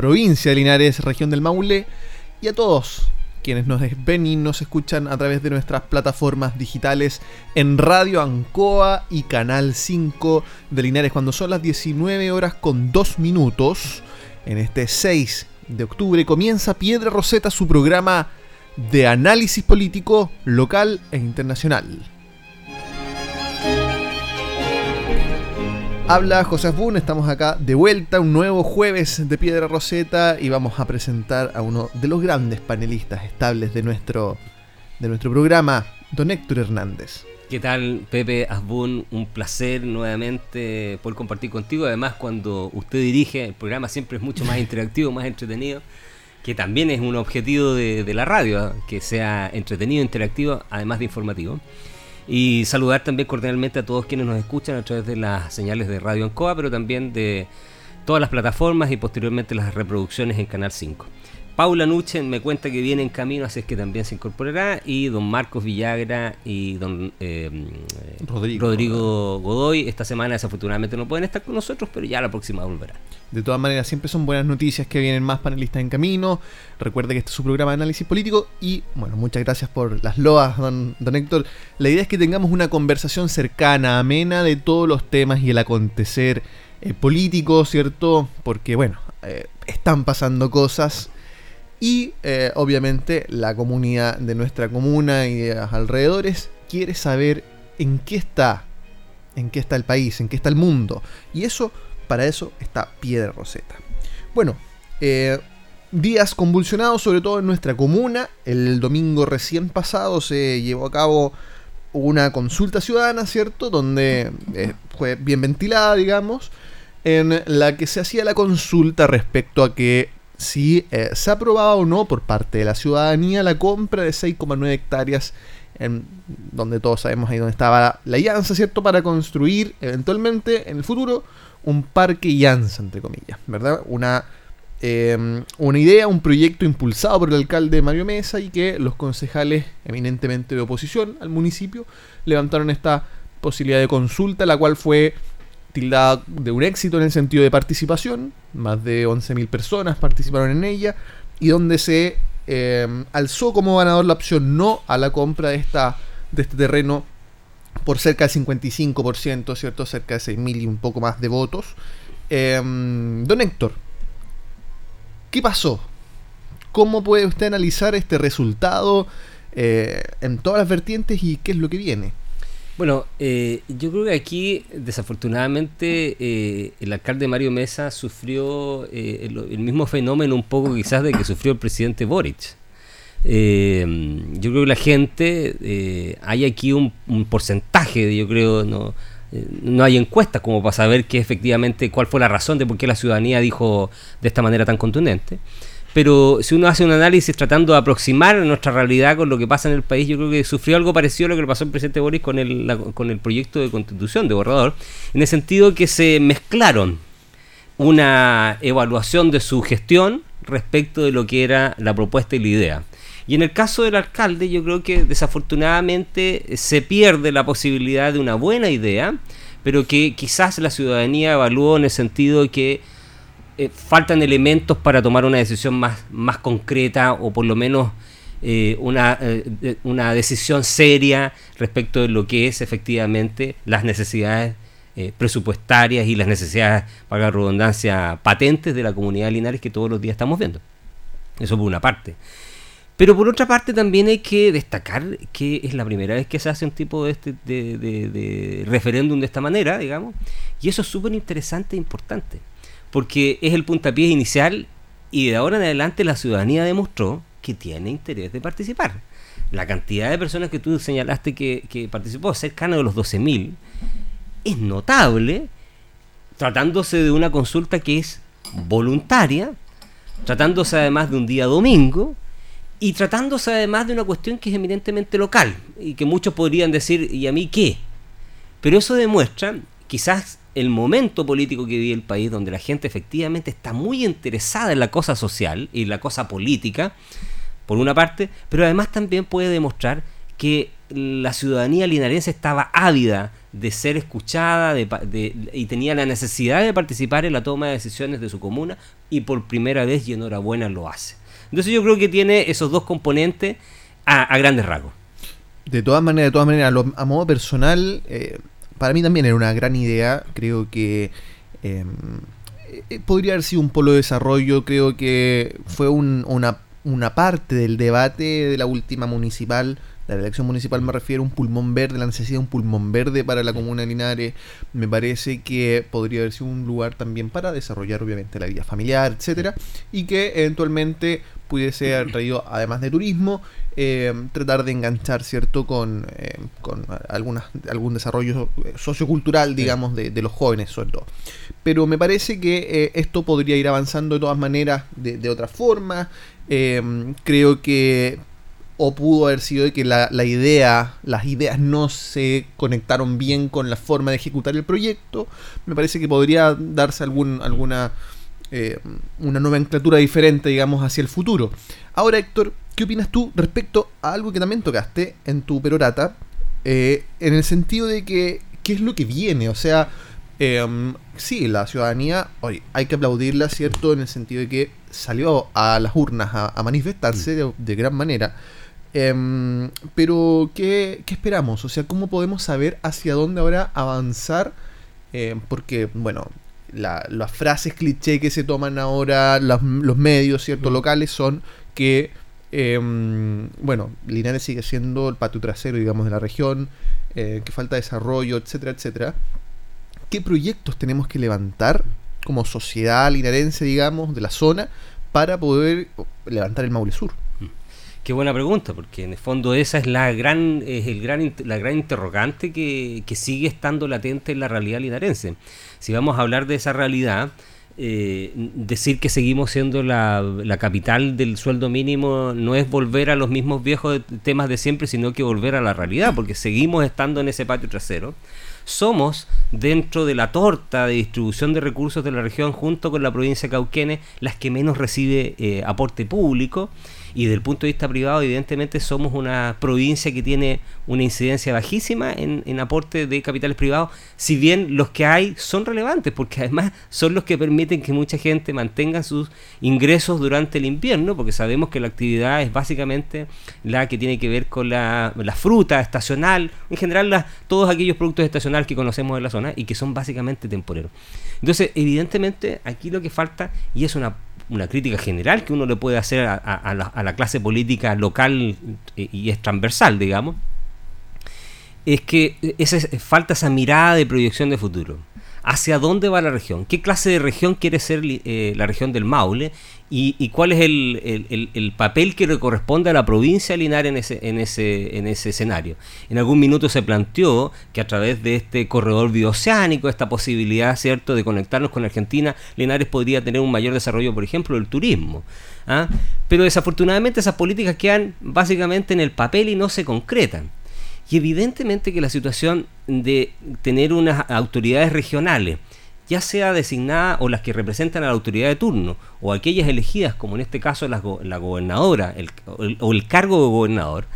provincia de Linares, región del Maule, y a todos quienes nos ven y nos escuchan a través de nuestras plataformas digitales en Radio Ancoa y Canal 5 de Linares cuando son las 19 horas con 2 minutos. En este 6 de octubre comienza Piedra Roseta su programa de análisis político local e internacional. Habla José Asbun, estamos acá de vuelta, un nuevo jueves de Piedra Roseta y vamos a presentar a uno de los grandes panelistas estables de nuestro, de nuestro programa, don Héctor Hernández. ¿Qué tal, Pepe Asbun? Un placer nuevamente poder compartir contigo. Además, cuando usted dirige el programa siempre es mucho más interactivo, más entretenido, que también es un objetivo de, de la radio, que sea entretenido, interactivo, además de informativo. Y saludar también cordialmente a todos quienes nos escuchan a través de las señales de Radio Ancoa, pero también de todas las plataformas y posteriormente las reproducciones en Canal 5. Paula Nuchen me cuenta que viene en camino, así es que también se incorporará. Y don Marcos Villagra y don eh, Rodrigo, Godoy esta semana desafortunadamente no pueden estar con nosotros, pero ya la próxima volverá. De todas maneras, siempre son buenas noticias que vienen más panelistas en camino. Recuerde que este es su programa de análisis político. Y bueno, muchas gracias por las loas, don, Héctor. La idea es que tengamos una conversación cercana, amena de todos los temas y el acontecer eh, político, ¿cierto? Porque bueno, eh, están pasando cosas y eh, obviamente la comunidad de nuestra comuna y de los alrededores quiere saber en qué está, en qué está el país, en qué está el mundo. Y eso, para eso está Piedra Roseta. Bueno, eh, días convulsionados, sobre todo en nuestra comuna. El domingo recién pasado se llevó a cabo una consulta ciudadana, ¿cierto? Donde eh, fue bien ventilada, digamos, en la que se hacía la consulta respecto a que si eh, se ha aprobado o no por parte de la ciudadanía la compra de 6,9 hectáreas, en donde todos sabemos ahí donde estaba la Llanza, ¿cierto? Para construir eventualmente en el futuro un parque Llanza, entre comillas, ¿verdad? Una, em, una idea, un proyecto impulsado por el alcalde Mario Mesa y que los concejales, eminentemente de oposición al municipio, levantaron esta posibilidad de consulta, la cual fue tildada de un éxito en el sentido de participación, más de 11.000 personas participaron en ella, y donde se em, alzó como ganador la opción no a la compra de, esta, de este terreno por cerca del 55%, ¿cierto? Cerca de 6.000 y un poco más de votos. Em, don Héctor, ¿qué pasó? ¿Cómo puede usted analizar este resultado eh, en todas las vertientes y qué es lo que viene? Bueno, eh, yo creo que aquí, desafortunadamente, eh, el alcalde Mario Mesa sufrió eh, el, mismo fenómeno un poco quizás de que sufrió el presidente Boric. yo creo que la gente, hay aquí un, porcentaje, yo creo, no, no hay encuestas como para saber qué efectivamente, cuál fue la razón de por qué la ciudadanía dijo de esta manera tan contundente pero si uno hace un análisis tratando de aproximar nuestra realidad con lo que pasa en el país, yo creo que sufrió algo parecido a lo que le pasó al presidente Boris con el, con el proyecto de constitución de borrador, en el sentido que se mezclaron una evaluación de su gestión respecto de lo que era la propuesta y la idea. Y en el caso del alcalde, yo creo que desafortunadamente se pierde la posibilidad de una buena idea, pero que quizás la ciudadanía evaluó en el sentido que eh, faltan elementos para tomar una decisión más, más concreta o por lo menos eh, una, eh, una decisión seria respecto de lo que es efectivamente las necesidades presupuestarias y las necesidades, para la redundancia, patentes de la comunidad de Linares que todos los días estamos viendo. Eso por una parte. Pero por otra parte también hay que destacar que es la primera vez que se hace un tipo de, este, de, de referéndum de esta manera, digamos, y eso es súper interesante e importante porque es el puntapié inicial y de ahora en adelante la ciudadanía demostró que tiene interés de participar. La cantidad de personas que tú señalaste que, participó, cercano de los 12.000, es notable, tratándose de una consulta que es voluntaria, tratándose además de un día domingo y tratándose además de una cuestión que es eminentemente local y que muchos podrían decir, ¿y a mí qué? Pero eso demuestra quizás el momento político que vive el país, donde la gente efectivamente está muy interesada en la cosa social y la cosa política, por una parte, pero además también puede demostrar que la ciudadanía linarense estaba ávida de ser escuchada y tenía la necesidad de participar en la toma de decisiones de su comuna y por primera vez y enhorabuena lo hace. Entonces yo creo que tiene esos dos componentes a, grandes rasgos. De todas maneras, de todas maneras, a, modo personal, eh, para mí también era una gran idea. Creo que em, eh, podría haber sido un polo de desarrollo. Creo que fue una, una parte del debate de la última municipal la elección municipal me refiero a un pulmón verde, la necesidad de un pulmón verde para la comuna de Linares. Me parece que podría haber sido un lugar también para desarrollar obviamente la vida familiar, etcétera, y que eventualmente pudiese haber traído, además de turismo, eh, tratar de enganchar, ¿cierto?, con, eh, con algunas, algún desarrollo sociocultural, digamos, de, los jóvenes, sobre todo. Pero me parece que eh, esto podría ir avanzando de todas maneras, de, de otra forma. creo que o pudo haber sido de que la, idea, las ideas no se conectaron bien con la forma de ejecutar el proyecto. Me parece que podría darse algún, alguna eh, una nomenclatura diferente, digamos, hacia el futuro. Ahora, Héctor, ¿qué opinas tú respecto a algo que también tocaste en tu perorata? Eh, en el sentido de que, ¿qué es lo que viene? O sea, eh, sí, la ciudadanía, hoy hay que aplaudirla, ¿cierto? En el sentido de que salió a las urnas a, manifestarse mm. de gran manera Em, pero, ¿qué, esperamos? O sea, ¿cómo podemos saber hacia dónde ahora avanzar? Em, porque, bueno, las frases cliché que se toman ahora los medios, ¿cierto? Locales son que, em, bueno, Linares sigue siendo el patio trasero, digamos, de la región, eh, que falta desarrollo, etcétera, etcétera. ¿Qué proyectos tenemos que levantar como sociedad linarense, digamos, de la zona, para poder levantar el Maule Sur? Qué buena pregunta, porque en el fondo esa es la gran, es el gran, la gran interrogante que, sigue estando latente en la realidad linarense. Si vamos a hablar de esa realidad, eh, decir que seguimos siendo la, la, capital del sueldo mínimo no es volver a los mismos viejos temas de siempre, sino que volver a la realidad, porque seguimos estando en ese patio trasero. Somos, dentro de la torta de distribución de recursos de la región, junto con la provincia de Cauquenes, las que menos recibe eh, aporte público y desde el punto de vista privado, evidentemente, somos una provincia que tiene una incidencia bajísima en, en aporte de capitales privados, si bien los que hay son relevantes, porque además son los que permiten que mucha gente mantenga sus ingresos durante el invierno, porque sabemos que la actividad es básicamente la que tiene que ver con la, fruta estacional, en general todos aquellos productos estacionales que conocemos en la zona y que son básicamente temporeros. Entonces, evidentemente, aquí lo que falta, y es una una crítica general que uno le puede hacer a, la, clase política local y es transversal, digamos, es que falta esa mirada de proyección de futuro hacia dónde va la región, qué clase de región quiere ser eh, la región del Maule y, cuál es el, papel que le corresponde a la provincia de Linares en ese, en, ese, en ese escenario. En algún minuto se planteó que a través de este corredor bioceánico, esta posibilidad cierto de conectarnos con Argentina, Linares podría tener un mayor desarrollo, por ejemplo, del turismo. ¿ah? Pero desafortunadamente esas políticas quedan básicamente en el papel y no se concretan. Y evidentemente que la situación de tener unas autoridades regionales, ya sea designadas o las que representan a la autoridad de turno, o aquellas elegidas, como en este caso la, gobernadora o el cargo de gobernador,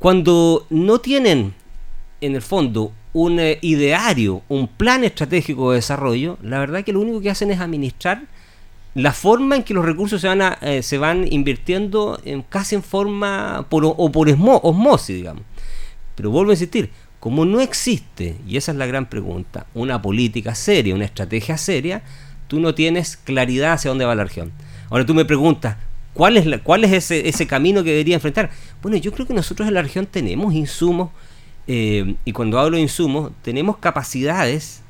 cuando no tienen en el fondo un eh, ideario, un plan estratégico de desarrollo, la verdad que lo único que hacen es administrar la forma en que los recursos se van, eh, se van invirtiendo en, casi en forma por, o por osmosis, digamos. Pero vuelvo a insistir, como no existe, y esa es la gran pregunta, una política seria, una estrategia seria, tú no tienes claridad hacia dónde va la región. Ahora tú me preguntas, ¿cuál es, ese camino que debería enfrentar? Bueno, yo creo que nosotros en la región tenemos insumos, eh, y cuando hablo de insumos, tenemos capacidades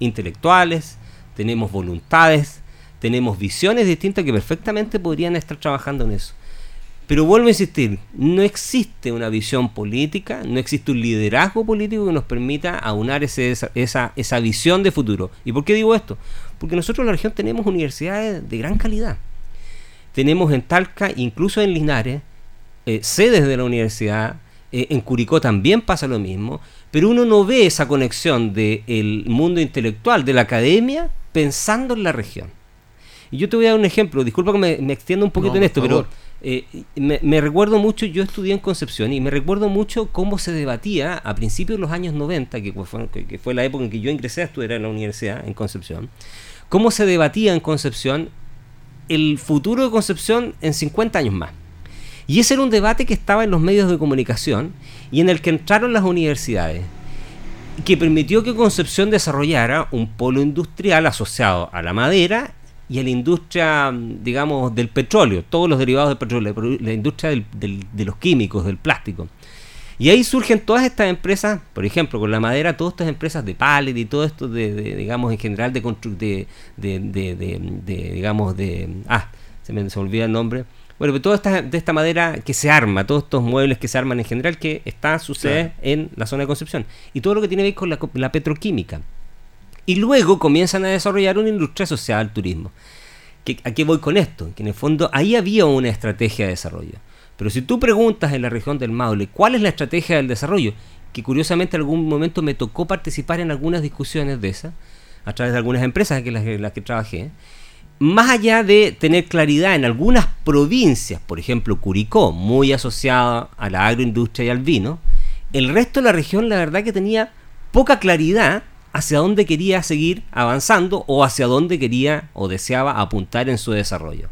intelectuales, tenemos voluntades, tenemos visiones distintas que perfectamente podrían estar trabajando en eso. Pero vuelvo a insistir, no existe una visión política, no existe un liderazgo político que nos permita aunar ese, esa, esa, visión de futuro. ¿Y por qué digo esto? Porque nosotros en la región tenemos universidades de gran calidad. tenemos en Talca, incluso en Linares, eh, sedes de la universidad, eh, en Curicó también pasa lo mismo, pero uno no ve esa conexión del mundo intelectual, de la academia, pensando en la región. Y yo te voy a dar un ejemplo, disculpa que me, extienda un poquito en esto, pero eh, me, recuerdo mucho, yo estudié en Concepción y me recuerdo mucho cómo se debatía a principios de los años 90, que fue, que fue la época en que yo ingresé a estudiar en la universidad en Concepción, cómo se debatía en Concepción el futuro de Concepción en 50 años más. Y ese era un debate que estaba en los medios de comunicación y en el que entraron las universidades, que permitió que Concepción desarrollara un polo industrial asociado a la madera y a la industria, digamos, del petróleo, todos los derivados del petróleo, la industria de los químicos, del plástico. Y ahí surgen todas estas empresas, por ejemplo, con la madera, todas estas empresas de pallet y todo esto de, digamos, en general de, de, de, digamos, de, ah, se me se olvida el nombre. Bueno, pero toda esta, de esta madera que se arma, todos estos muebles que se arman en general, que está, sucede en la zona de Concepción. Y todo lo que tiene que ver con la, la petroquímica. Y luego comienzan a desarrollar una industria asociada al turismo. ¿A qué voy con esto? Que en el fondo ahí había una estrategia de desarrollo. Pero si tú preguntas en la región del Maule cuál es la estrategia del desarrollo, que curiosamente en algún momento me tocó participar en algunas discusiones de esas, a través de algunas empresas en las, las que trabajé, más allá de tener claridad en algunas provincias, por ejemplo Curicó, muy asociada a la agroindustria y al vino, el resto de la región la verdad que tenía poca claridad hacia dónde quería seguir avanzando o hacia dónde quería o deseaba apuntar en su desarrollo.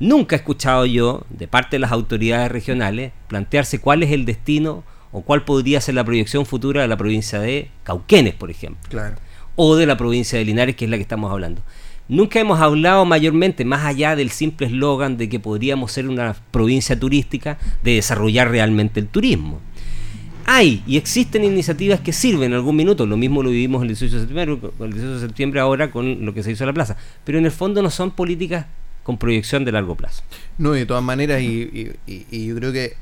Nunca he escuchado yo, de parte de las autoridades regionales, plantearse cuál es el destino o cuál podría ser la proyección futura de la provincia de Cauquenes, por ejemplo. Claro. O de la provincia de Linares, que es la que estamos hablando. Nunca hemos hablado mayormente, más allá del simple eslogan de que podríamos ser una provincia turística, de desarrollar realmente el turismo. Hay y existen iniciativas que sirven en algún minuto, lo mismo lo vivimos el 18 de septiembre, el 18 de septiembre ahora con lo que se hizo en la plaza, pero en el fondo no son políticas con proyección de largo plazo. No, de todas maneras, y, yo creo que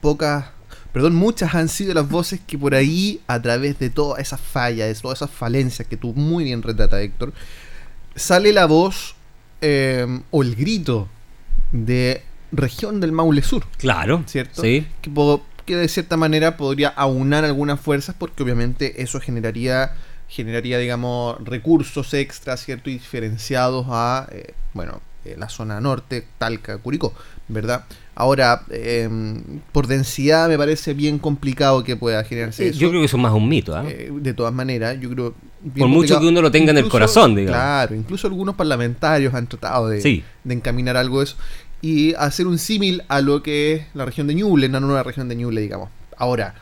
pocas, perdón, muchas han sido las voces que por ahí, a través de todas esas fallas, de todas esas falencias que tú muy bien retratas, Héctor, sale la voz em, o el grito de región del Maule Sur. Claro, ¿cierto? Sí. Que, que de cierta manera podría aunar algunas fuerzas porque obviamente eso generaría generaría digamos recursos extras cierto y diferenciados a eh, bueno eh, la zona norte, Talca, Curicó, ¿verdad? Ahora, em, por densidad me parece bien complicado que pueda generarse eh, eso. Yo creo que eso es más un mito, ¿ah? de todas maneras, yo creo... Por mucho que uno lo tenga en el corazón, digamos. Claro, incluso algunos parlamentarios han tratado de, de encaminar algo de eso y hacer un símil a lo que es la región de Ñuble, una nueva región de Ñuble, digamos. Ahora,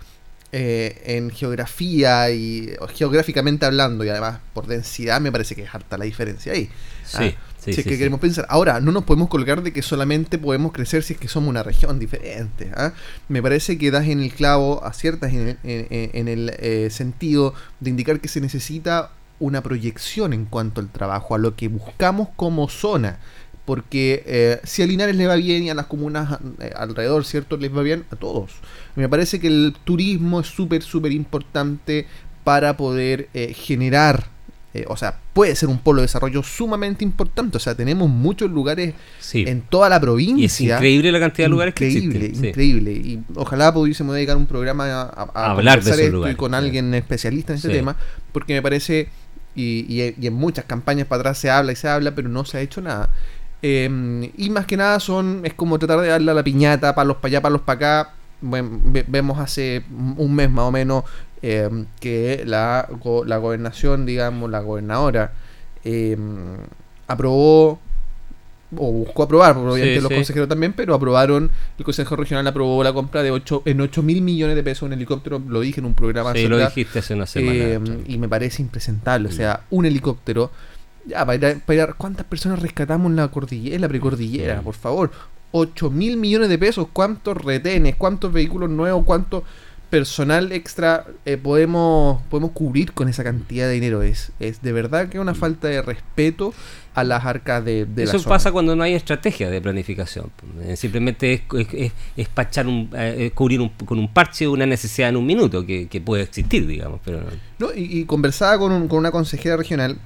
en geografía y geográficamente hablando y además por densidad me parece que es harta la diferencia ahí. Sí. ¿ah? si es que queremos pensar. Ahora, no nos podemos colgar de que solamente podemos crecer si es que somos una región diferente. ¿ah? Me parece que das en el clavo, aciertas en el, en, el eh, sentido de indicar que se necesita una proyección en cuanto al trabajo, a lo que buscamos como zona. Porque eh, si a Linares le va bien y a las comunas eh, alrededor, ¿cierto? Les va bien a todos. Me parece que el turismo es súper, súper importante para poder generar eh, o sea, puede ser un polo de desarrollo sumamente importante. O sea, tenemos muchos lugares en toda la provincia. Y es increíble la cantidad de lugares que existen. Increíble, Y ojalá pudiésemos dedicar un programa a, hablar de esto y con alguien especialista en este tema, porque me parece, y, en muchas campañas para atrás se habla y se habla, pero no se ha hecho nada. Em, y más que nada son es como tratar de darle a la piñata, para los para allá, para los para acá. vemos hace un mes más o menos Em, que la, la gobernación, digamos, la gobernadora, em, aprobó o buscó aprobar, obviamente los consejeros también, pero aprobaron, el Consejo Regional aprobó la compra de 8, en 8 mil millones de pesos un helicóptero, lo dije en un programa. Sí, lo dijiste hace una semana. Em, y me parece impresentable, o sea, un helicóptero, ya, para ir, ¿cuántas personas rescatamos en la cordillera, en la precordillera, por favor? 8 mil millones de pesos, ¿cuántos retenes, cuántos vehículos nuevos, cuántos personal extra eh, podemos, podemos cubrir con esa cantidad de dinero. Es, es de verdad que una falta de respeto a las arcas de, de Eso pasa cuando no hay estrategia de planificación. Eh, simplemente es, es, es pachar un, eh, cubrir con un parche una necesidad en un minuto que, puede existir, digamos. pero no. y, conversaba con, con una consejera regional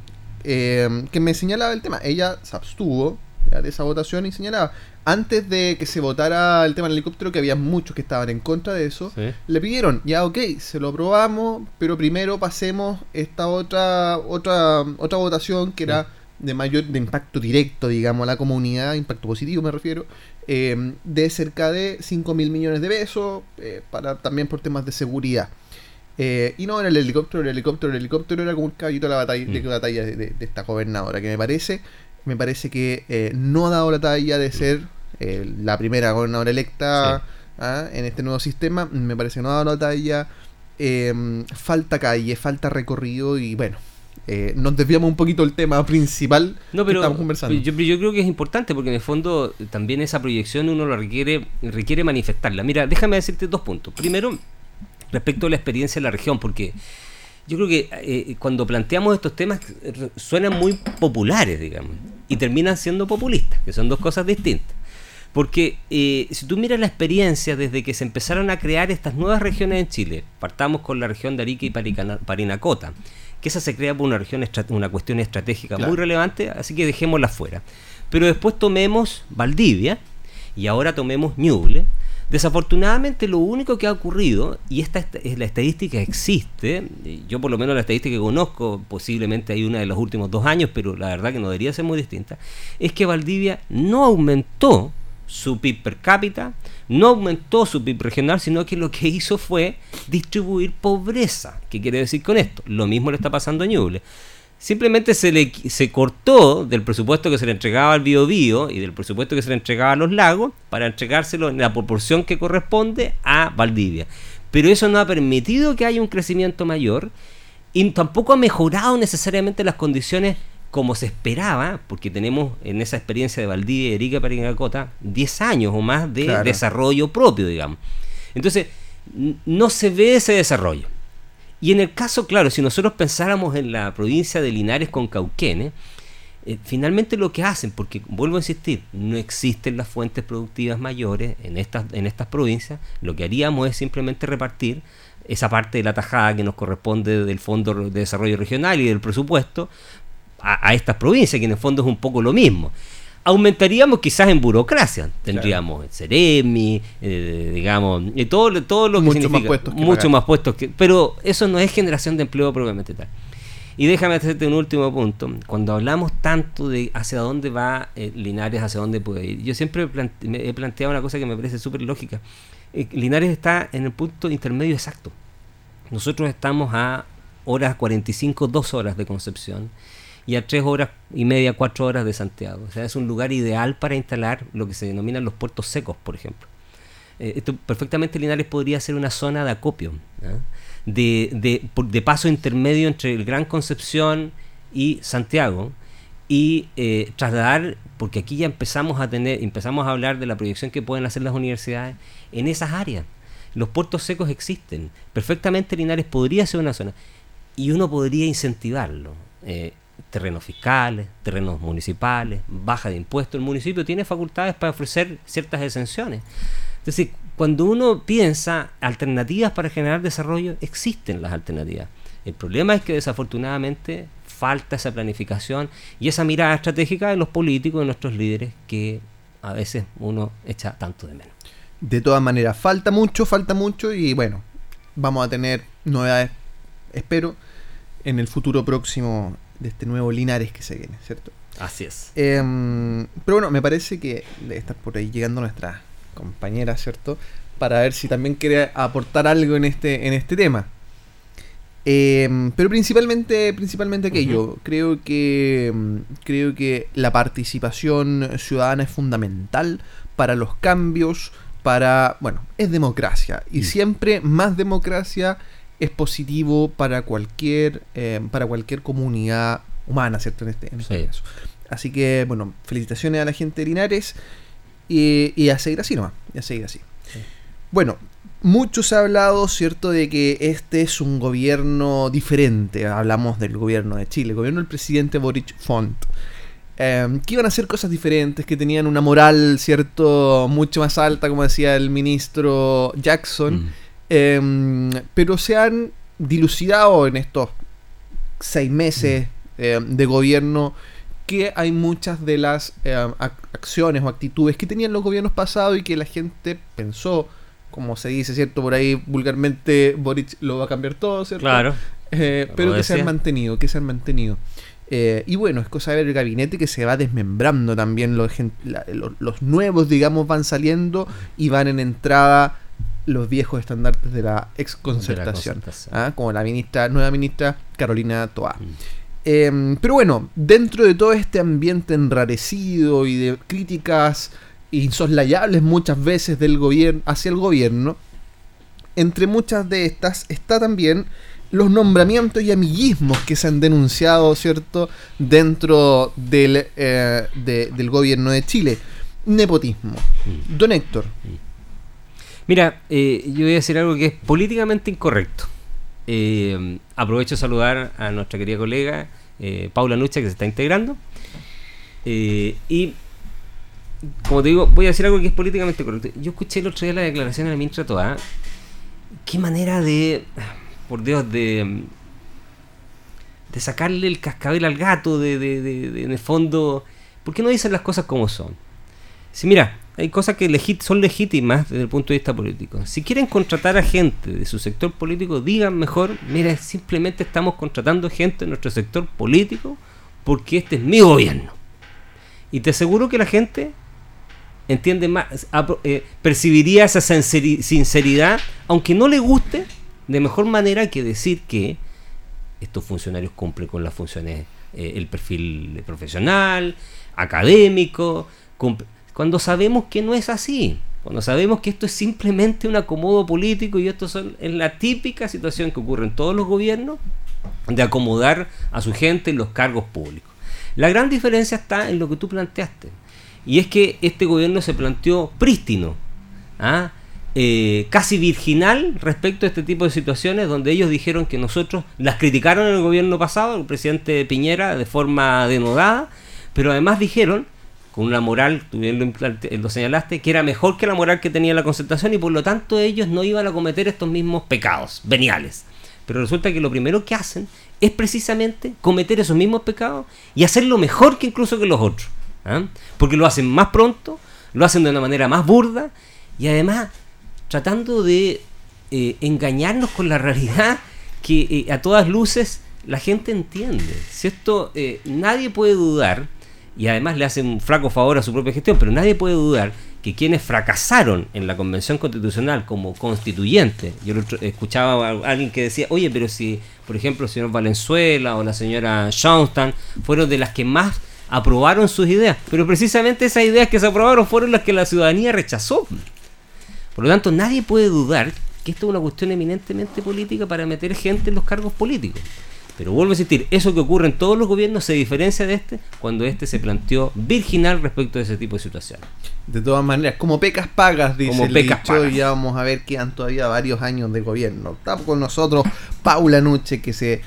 que me señalaba el tema. Ella se abstuvo de esa votación y señalaba, antes de que se votara el tema del helicóptero, que había muchos que estaban en contra de eso, le pidieron, ya ok, se lo aprobamos, pero primero pasemos esta otra, otra, otra votación que era de mayor de impacto directo, digamos, a la comunidad, impacto positivo me refiero, eh, de cerca de 5 mil millones de pesos, eh, para también por temas de seguridad. Eh, y no era el helicóptero, el helicóptero, el helicóptero era como un caballito de la batalla, de, mm. batalla de, esta gobernadora, que me parece, me parece que no ha dado la talla de ser la primera gobernadora electa ¿ah? en este nuevo sistema, me parece que no ha dado la talla, falta calle, falta recorrido y bueno, eh, nos desviamos un poquito del tema principal no, pero, que estamos conversando. Yo, yo, creo que es importante porque en el fondo también esa proyección uno lo requiere, requiere manifestarla. Mira, déjame decirte dos puntos. Primero, respecto a la experiencia de la región, porque yo creo que eh, cuando planteamos estos temas suenan muy populares, digamos, y terminan siendo populistas, que son dos cosas distintas. Porque eh, si tú miras la experiencia desde que se empezaron a crear estas nuevas regiones en Chile, partamos con la región de Arica y Parinacota, que esa se crea por una región una cuestión estratégica muy relevante, así que dejémosla fuera. Pero después tomemos Valdivia y ahora tomemos Ñuble. Desafortunadamente lo único que ha ocurrido, y esta es la estadística existe, yo por lo menos la estadística que conozco, posiblemente hay una de los últimos dos años, pero la verdad que no debería ser muy distinta, es que Valdivia no aumentó su PIB per cápita, no aumentó su PIB regional, sino que lo que hizo fue distribuir pobreza. ¿Qué quiere decir con esto? Lo mismo le está pasando a Ñuble. Simplemente se le se cortó del presupuesto que se le entregaba al Biobío y del presupuesto que se le entregaba a los lagos para entregárselo en la proporción que corresponde a Valdivia. Pero eso no ha permitido que haya un crecimiento mayor y tampoco ha mejorado necesariamente las condiciones como se esperaba, porque tenemos en esa experiencia de Valdivia y Erika Parinacota 10 años o más de desarrollo propio, digamos. Entonces, no se ve ese desarrollo. Y en el caso, claro, si nosotros pensáramos en la provincia de Linares con Cauquenes, eh, finalmente lo que hacen, porque vuelvo a insistir, no existen las fuentes productivas mayores en estas, en estas provincias, lo que haríamos es simplemente repartir esa parte de la tajada que nos corresponde del Fondo de Desarrollo Regional y del presupuesto a, estas provincias, que en el fondo es un poco lo mismo aumentaríamos quizás en burocracia. Tendríamos el Ceremi, eh, digamos, y todo, todo lo que mucho más puestos mucho más puestos que, pero eso no es generación de empleo propiamente tal. Y déjame hacerte un último punto. Cuando hablamos tanto de hacia dónde va eh, Linares, hacia dónde puede ir, yo siempre he planteado una cosa que me parece súper lógica. Eh, Linares está en el punto intermedio exacto. Nosotros estamos a horas 45, dos horas de Concepción y a tres horas y media, cuatro horas de Santiago. O sea, es un lugar ideal para instalar lo que se denominan los puertos secos, por ejemplo. Eh, esto perfectamente Linares podría ser una zona de acopio, de, de, paso intermedio entre el Gran Concepción y Santiago, y eh, trasladar, porque aquí ya empezamos a tener, empezamos a hablar de la proyección que pueden hacer las universidades en esas áreas. Los puertos secos existen. Perfectamente Linares podría ser una zona. Y uno podría incentivarlo. Eh, terrenos fiscales, terrenos municipales, baja de impuestos. El municipio tiene facultades para ofrecer ciertas exenciones. Es decir, cuando uno piensa alternativas para generar desarrollo, existen las alternativas. El problema es que desafortunadamente falta esa planificación y esa mirada estratégica de los políticos, de nuestros líderes, que a veces uno echa tanto de menos. De todas maneras, falta mucho, falta mucho y bueno, vamos a tener novedades, espero, en el futuro próximo de este nuevo Linares que se viene, ¿cierto? Así es. Em, pero bueno, me parece que debe estar por ahí llegando nuestra compañera, ¿cierto? Para ver si también quiere aportar algo en este, en este tema. Em, pero principalmente, principalmente aquello. Creo que em, creo que la participación ciudadana es fundamental para los cambios, para bueno, es democracia. Y siempre más democracia es positivo para cualquier, eh, para cualquier comunidad humana, ¿cierto? En este, este caso. Así que, bueno, felicitaciones a la gente de Linares y, a seguir así nomás, y a seguir así. Bueno, mucho se ha hablado, ¿cierto?, de que este es un gobierno diferente. Hablamos del gobierno de Chile, el gobierno del presidente Boric Font. Em, que iban a hacer cosas diferentes, que tenían una moral, ¿cierto?, mucho más alta, como decía el ministro Jackson. Mm. Em, pero se han dilucidado en estos seis meses mm. em, de gobierno que hay muchas de las eh, acciones o actitudes que tenían los gobiernos pasados y que la gente pensó, como se dice, ¿cierto? Por ahí vulgarmente Boric lo va a cambiar todo, ¿cierto? Claro. Eh, pero que se han mantenido, que se han mantenido. Eh, y bueno, es cosa de ver el gabinete que se va desmembrando también. Los, los, nuevos, digamos, van saliendo y van en entrada los viejos estandartes de la ex concertación. ¿ah? Como la ministra, nueva ministra Carolina Toa. Mm. Em, pero bueno, dentro de todo este ambiente enrarecido y de críticas insoslayables muchas veces del gobierno hacia el gobierno, entre muchas de estas está también los nombramientos y amiguismos que se han denunciado, ¿cierto?, dentro del, eh, del gobierno de Chile. Nepotismo. Mm. Don Héctor. Mira, eh, yo voy a decir algo que es políticamente incorrecto. Eh, aprovecho de saludar a nuestra querida colega Paula Nucha que se está integrando. y como te digo, voy a decir algo que es políticamente correcto. Yo escuché el otro día la declaración de la ministra Toa. Qué manera de por Dios, de, de sacarle el cascabel al gato, de, de, en el fondo, ¿por qué no dicen las cosas como son? Si mira, hay cosas que son legítimas desde el punto de vista político. Si quieren contratar a gente de su sector político, digan mejor, mira, simplemente estamos contratando gente de nuestro sector político porque este es mi gobierno. Y te aseguro que la gente entiende más, eh, percibiría esa sinceridad, aunque no le guste, de mejor manera que decir que estos funcionarios cumplen con las funciones, eh, el perfil profesional, académico, cuando sabemos que no es así. Cuando sabemos que esto es simplemente un acomodo político y esto son, es la típica situación que ocurre en todos los gobiernos de acomodar a su gente en los cargos públicos. La gran diferencia está en lo que tú planteaste. Y es que este gobierno se planteó prístino. ¿ah? Eh, casi virginal respecto a este tipo de situaciones donde ellos dijeron que nosotros las criticaron en el gobierno pasado, el presidente Piñera, de forma denodada, pero además dijeron, con una moral, tú bien lo, señalaste, que era mejor que la moral que tenía la concertación y por lo tanto ellos no iban a cometer estos mismos pecados veniales. Pero resulta que lo primero que hacen es precisamente cometer esos mismos pecados y hacerlo mejor que incluso que los otros. ¿ah? Porque lo hacen más pronto, lo hacen de una manera más burda y además tratando de eh, engañarnos con la realidad que eh, a todas luces la gente entiende. Si esto eh, nadie puede dudar, y además le hace un flaco favor a su propia gestión, pero nadie puede dudar que quienes fracasaron en la Convención Constitucional como constituyente, yo escuchaba a alguien que decía, oye, pero si, por ejemplo, el señor Valenzuela o la señora Johnston fueron de las que más aprobaron sus ideas, pero precisamente esas ideas que se aprobaron fueron las que la ciudadanía rechazó. Por lo tanto, nadie puede dudar que esto es una cuestión eminentemente política para meter gente en los cargos políticos. Pero vuelvo a insistir, eso que ocurre en todos los gobiernos se diferencia de este cuando este se planteó virginal respecto a ese tipo de situaciones. De todas maneras, como pecas pagas, dice como el pecas y ya vamos a ver que han todavía varios años de gobierno. Está con nosotros Paula Nuche, que se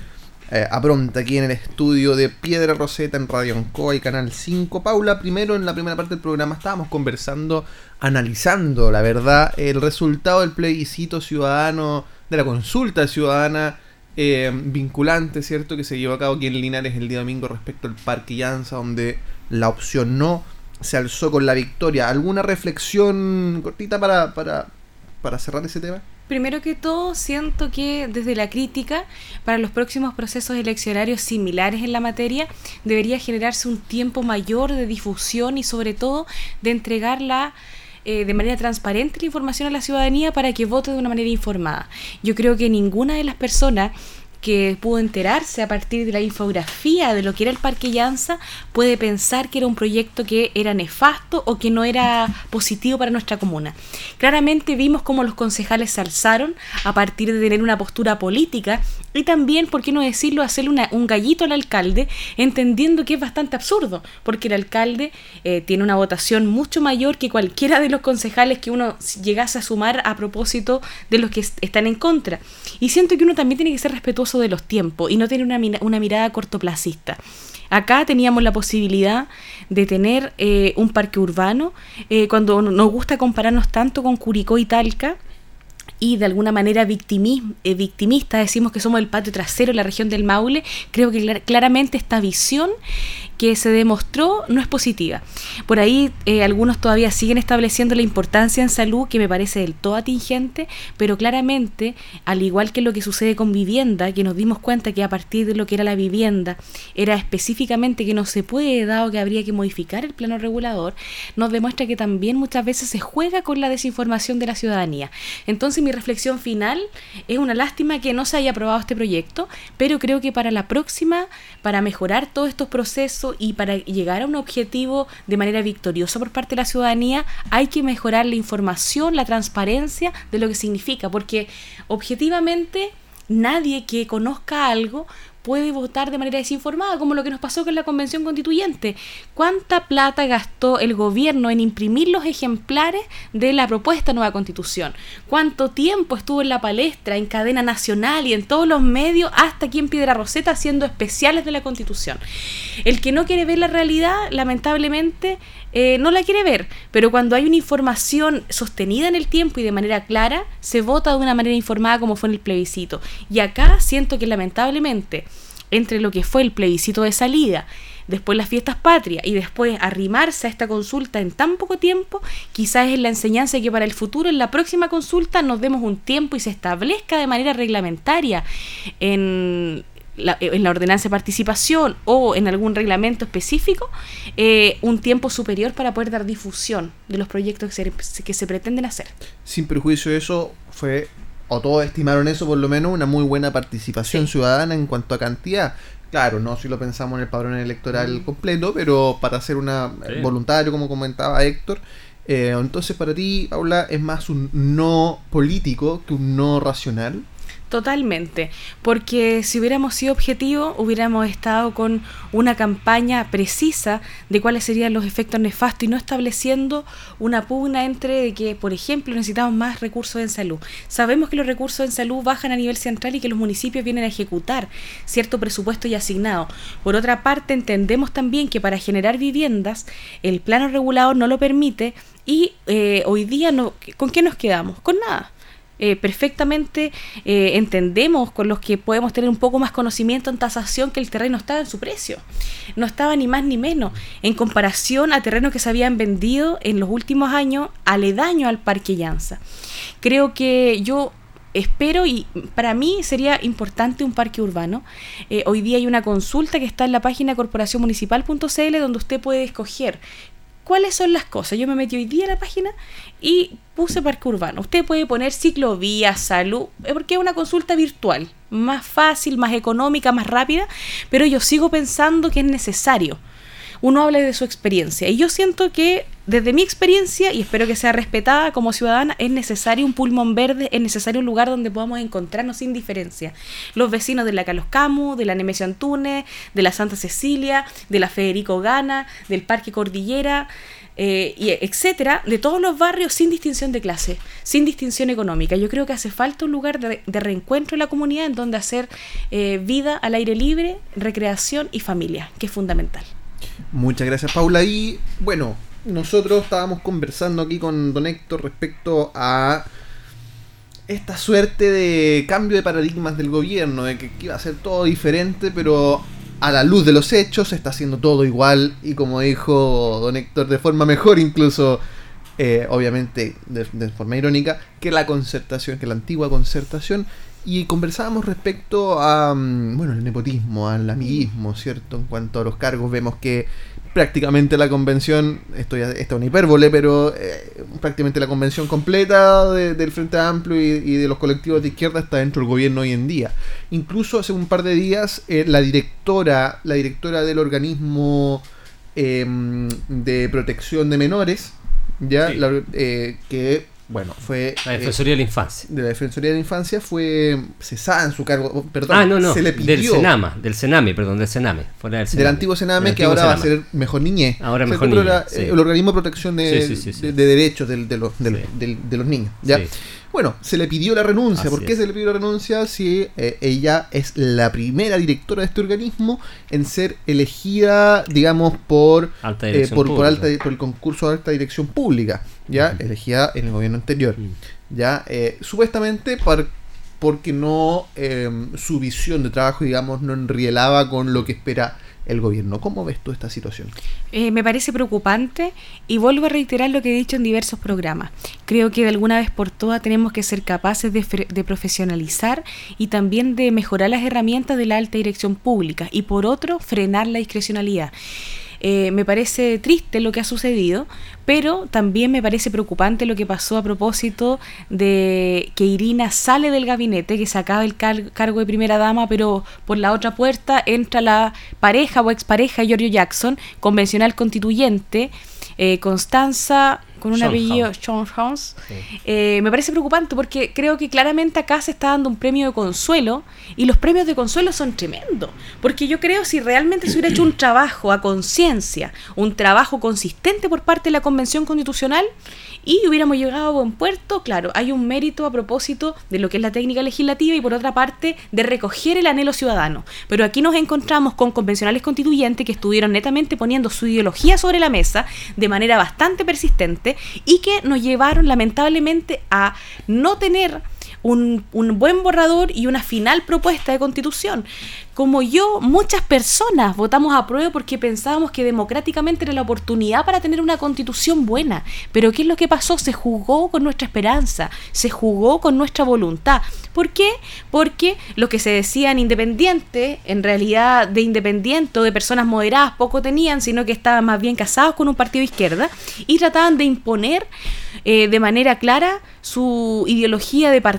eh, apronta aquí en el estudio de Piedra Roseta en Radio Ancoa y Canal 5. Paula, primero en la primera parte del programa estábamos conversando, analizando, la verdad, el resultado del plebiscito ciudadano, de la consulta ciudadana eh, vinculante, ¿cierto? Que se llevó a cabo aquí en Linares el día domingo respecto al Parque Llanza, donde la opción no se alzó con la victoria. ¿Alguna reflexión cortita para, para, para cerrar ese tema? Primero que todo, siento que desde la crítica, para los próximos procesos eleccionarios similares en la materia, debería generarse un tiempo mayor de difusión y sobre todo de entregarla eh, de manera transparente la información a la ciudadanía para que vote de una manera informada. Yo creo que ninguna de las personas que pudo enterarse a partir de la infografía de lo que era el Parque Llanza, puede pensar que era un proyecto que era nefasto o que no era positivo para nuestra comuna. Claramente vimos cómo los concejales se alzaron a partir de tener una postura política y también, por qué no decirlo, hacerle un gallito al alcalde, entendiendo que es bastante absurdo, porque el alcalde eh, tiene una votación mucho mayor que cualquiera de los concejales que uno llegase a sumar a propósito de los que están en contra. Y siento que uno también tiene que ser respetuoso de los tiempos y no tener una, una mirada cortoplacista. Acá teníamos la posibilidad de tener eh, un parque urbano, eh, cuando nos gusta compararnos tanto con Curicó y Talca, y de alguna manera eh, victimista decimos que somos el patio trasero de la región del Maule, creo que claramente esta visión que se demostró no es positiva. Por ahí eh, algunos todavía siguen estableciendo la importancia en salud, que me parece del todo atingente, pero claramente, al igual que lo que sucede con vivienda, que nos dimos cuenta que a partir de lo que era la vivienda, era específicamente que no se puede, dado que habría que modificar el plano regulador, nos demuestra que también muchas veces se juega con la desinformación de la ciudadanía. Entonces mi reflexión final es una lástima que no se haya aprobado este proyecto, pero creo que para la próxima, para mejorar todos estos procesos y para llegar a un objetivo de manera victoriosa por parte de la ciudadanía, hay que mejorar la información, la transparencia de lo que significa, porque objetivamente nadie que conozca algo puede votar de manera desinformada, como lo que nos pasó con la Convención Constituyente. ¿Cuánta plata gastó el gobierno en imprimir los ejemplares de la propuesta nueva Constitución? ¿Cuánto tiempo estuvo en la palestra, en cadena nacional y en todos los medios, hasta aquí en Piedra Roseta, haciendo especiales de la Constitución? El que no quiere ver la realidad, lamentablemente, eh, no la quiere ver, pero cuando hay una información sostenida en el tiempo y de manera clara, se vota de una manera informada como fue en el plebiscito. Y acá siento que lamentablemente, entre lo que fue el plebiscito de salida, después las fiestas patrias y después arrimarse a esta consulta en tan poco tiempo, quizás es la enseñanza que para el futuro, en la próxima consulta, nos demos un tiempo y se establezca de manera reglamentaria en la ordenanza de participación o en algún reglamento específico eh, un tiempo superior para poder dar difusión de los proyectos que se, que se pretenden hacer. Sin perjuicio de eso, fue, o todos estimaron eso por lo menos, una muy buena participación ciudadana en cuanto a cantidad. Claro, no si lo pensamos en el padrón electoral mm. completo, pero para ser una voluntario, como comentaba Héctor, eh, entonces para ti, Paula, es más un no político que un no racional. Totalmente, porque si hubiéramos sido objetivos, hubiéramos estado con una campaña precisa de cuáles serían los efectos nefastos y no estableciendo una pugna entre que, por ejemplo, necesitamos más recursos en salud. Sabemos que los recursos en salud bajan a nivel central y que los municipios vienen a ejecutar cierto presupuesto ya asignado. Por otra parte, entendemos también que para generar viviendas, el plano regulador no lo permite y eh, hoy día, no, ¿con qué nos quedamos? Con nada eh, perfectamente eh, entendemos con los que podemos tener un poco más conocimiento en tasación que el terreno estaba en su precio. No estaba ni más ni menos en comparación a terrenos que se habían vendido en los últimos años aledaño al Parque Llanza. Creo que yo espero y para mí sería importante un parque urbano. Eh, hoy día hay una consulta que está en la página corporacionmunicipal.cl donde usted puede escoger cuáles son las cosas. Yo me metí hoy día a la página y puse parque urbano. Usted puede poner ciclovía, salud, eh, porque es una consulta virtual, más fácil, más económica, más rápida, pero yo sigo pensando que es necesario uno hable de su experiencia. Y yo siento que desde mi experiencia, y espero que sea respetada como ciudadana, es necesario un pulmón verde, es necesario un lugar donde podamos encontrarnos sin diferencia. Los vecinos de la Carlos Camus, de la Nemesio Antunes, de la Santa Cecilia, de la Federico Gana, del Parque Cordillera, eh, y etcétera, de todos los barrios sin distinción de clase, sin distinción económica. Yo creo que hace falta un lugar de, reencuentro en la comunidad en donde hacer eh, vida al aire libre, recreación y familia, que es fundamental. Muchas gracias, Paula. Y bueno, nosotros estábamos conversando aquí con don Héctor respecto a esta suerte de cambio de paradigmas del gobierno, de que iba a ser todo diferente, pero a la luz de los hechos está haciendo todo igual y como dijo don Héctor, de forma mejor incluso, eh, obviamente de, de, forma irónica, que la concertación, que la antigua concertación. Y conversábamos respecto a, mm, bueno, el nepotismo, al amiguismo, ¿cierto? En cuanto a los cargos, vemos que prácticamente la convención, esto, ya, esto es una hipérbole, pero eh, prácticamente la convención completa del Frente Amplio y, de los colectivos de izquierda está dentro del gobierno hoy en día. Incluso hace un par de días, eh, la directora, la directora del organismo em, de protección de menores, ya, eh, que bueno, fue. La Defensoría de la Infancia. De la Defensoría de la Infancia fue cesada en su cargo. Oh, perdón, ah, no, no. Se le pidió, del Senama, del Sename, perdón, del Sename. Fuera del, Sename. del antiguo Sename, que ahora va a ser Mejor Niñez. Ahora Mejor Niñez. El organismo de protección de, de, derechos de, los, de, los niños. ¿ya? Bueno, se le pidió la renuncia. ¿Por qué se le pidió la renuncia si eh, ella es la primera directora de este organismo en ser elegida, digamos, por, eh, por, por, alta, por el concurso de alta dirección pública? Ya elegida en el gobierno anterior, ya eh, supuestamente porque no em, su visión de trabajo, digamos, no enrielaba con lo que espera el gobierno. ¿Cómo ves tú esta situación? Eh, me parece preocupante y vuelvo a reiterar lo que he dicho en diversos programas. Creo que de alguna vez por todas tenemos que ser capaces de, de profesionalizar y también de mejorar las herramientas de la alta dirección pública y por otro frenar la discrecionalidad. Eh, me parece triste lo que ha sucedido, pero también me parece preocupante lo que pasó a propósito de que Irina sale del gabinete, que se acaba el cargo de primera dama, pero por la otra puerta entra la pareja o expareja Giorgio Jackson, convencional constituyente, eh, Constanza con un apellido Sean House, eh, me parece preocupante porque creo que claramente acá se está dando un premio de consuelo y los premios de consuelo son tremendos. Porque yo creo si realmente se hubiera hecho un trabajo a conciencia, un trabajo consistente por parte de la Convención Constitucional y hubiéramos llegado a buen puerto, claro, hay un mérito a propósito de lo que es la técnica legislativa y por otra parte de recoger el anhelo ciudadano. Pero aquí nos encontramos con convencionales constituyentes que estuvieron netamente poniendo su ideología sobre la mesa de manera bastante persistente y que nos llevaron lamentablemente a no tener un, un, buen borrador y una final propuesta de constitución. Como yo, muchas personas votamos a prueba porque pensábamos que democráticamente era la oportunidad para tener una constitución buena. Pero ¿qué es lo que pasó? Se jugó con nuestra esperanza, se jugó con nuestra voluntad. ¿Por qué? Porque lo que se decían independientes, en realidad de independiente o de personas moderadas poco tenían, sino que estaban más bien casados con un partido de izquierda y trataban de imponer eh, de manera clara su ideología de partido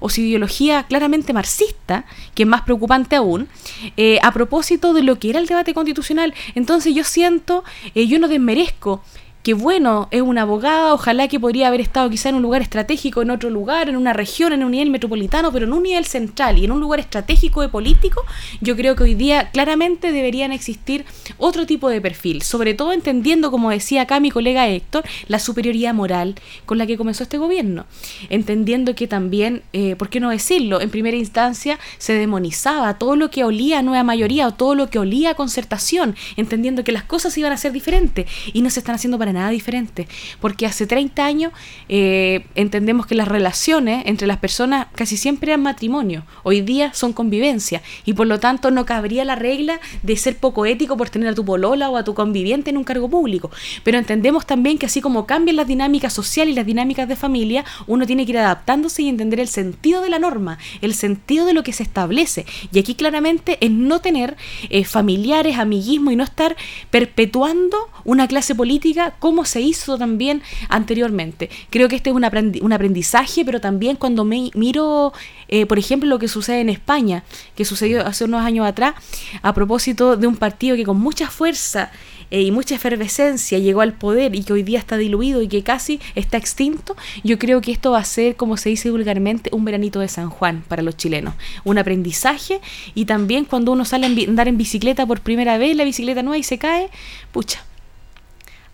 o su ideología claramente marxista, que es más preocupante aún, eh, a propósito de lo que era el debate constitucional. Entonces yo siento, eh, yo no desmerezco que bueno, es una abogada, ojalá que podría haber estado quizá en un lugar estratégico, en otro lugar, en una región, en un nivel metropolitano, pero en un nivel central y en un lugar estratégico de político, yo creo que hoy día claramente deberían existir otro tipo de perfil, sobre todo entendiendo, como decía acá mi colega Héctor, la superioridad moral con la que comenzó este gobierno, entendiendo que también, eh, ¿por qué no decirlo? En primera instancia se demonizaba todo lo que olía a nueva mayoría o todo lo que olía a concertación, entendiendo que las cosas iban a ser diferentes y no se están haciendo para nada diferente, porque hace 30 años eh, entendemos que las relaciones entre las personas casi siempre eran matrimonio, hoy día son convivencia, y por lo tanto no cabría la regla de ser poco ético por tener a tu polola o a tu conviviente en un cargo público, pero entendemos también que así como cambian las dinámicas sociales y las dinámicas de familia, uno tiene que ir adaptándose y entender el sentido de la norma, el sentido de lo que se establece, y aquí claramente es no tener eh, familiares, amiguismo y no estar perpetuando una clase política como se hizo también anteriormente. Creo que este es un, aprendizaje, pero también cuando me miro, eh, por ejemplo, lo que sucede en España, que sucedió hace unos años atrás, a propósito de un partido que con mucha fuerza eh, y mucha efervescencia llegó al poder y que hoy día está diluido y que casi está extinto, yo creo que esto va a ser, como se dice vulgarmente, un veranito de San Juan para los chilenos. Un aprendizaje y también cuando uno sale a andar en bicicleta por primera vez, la bicicleta nueva y se cae, pucha,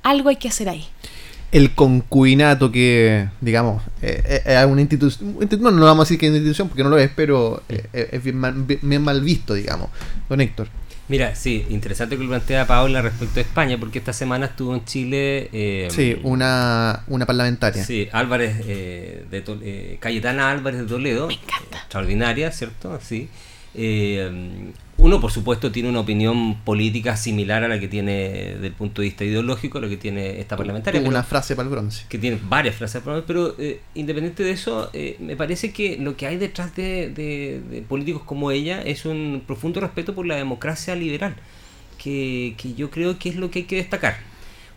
algo hay que hacer ahí. El concubinato que, digamos, eh, eh, es una institución, no, no vamos a decir que es una institución porque no lo es, pero eh, es bien mal, visto, digamos. Don Héctor. Mira, sí, interesante que lo plantea Paola respecto a España, porque esta semana estuvo en Chile. sí, una, una parlamentaria. Sí, Álvarez, de Cayetana Álvarez de Toledo. Me encanta. Extraordinaria, ¿cierto? Sí. Uno, por supuesto, tiene una opinión política similar a la que tiene, desde el punto de vista ideológico, lo que tiene esta parlamentaria. una frase para el bronce. Que tiene varias frases para el bronce, pero eh, independiente de eso, eh, me parece que lo que hay detrás de, políticos como ella es un profundo respeto por la democracia liberal, que, que yo creo que es lo que hay que destacar.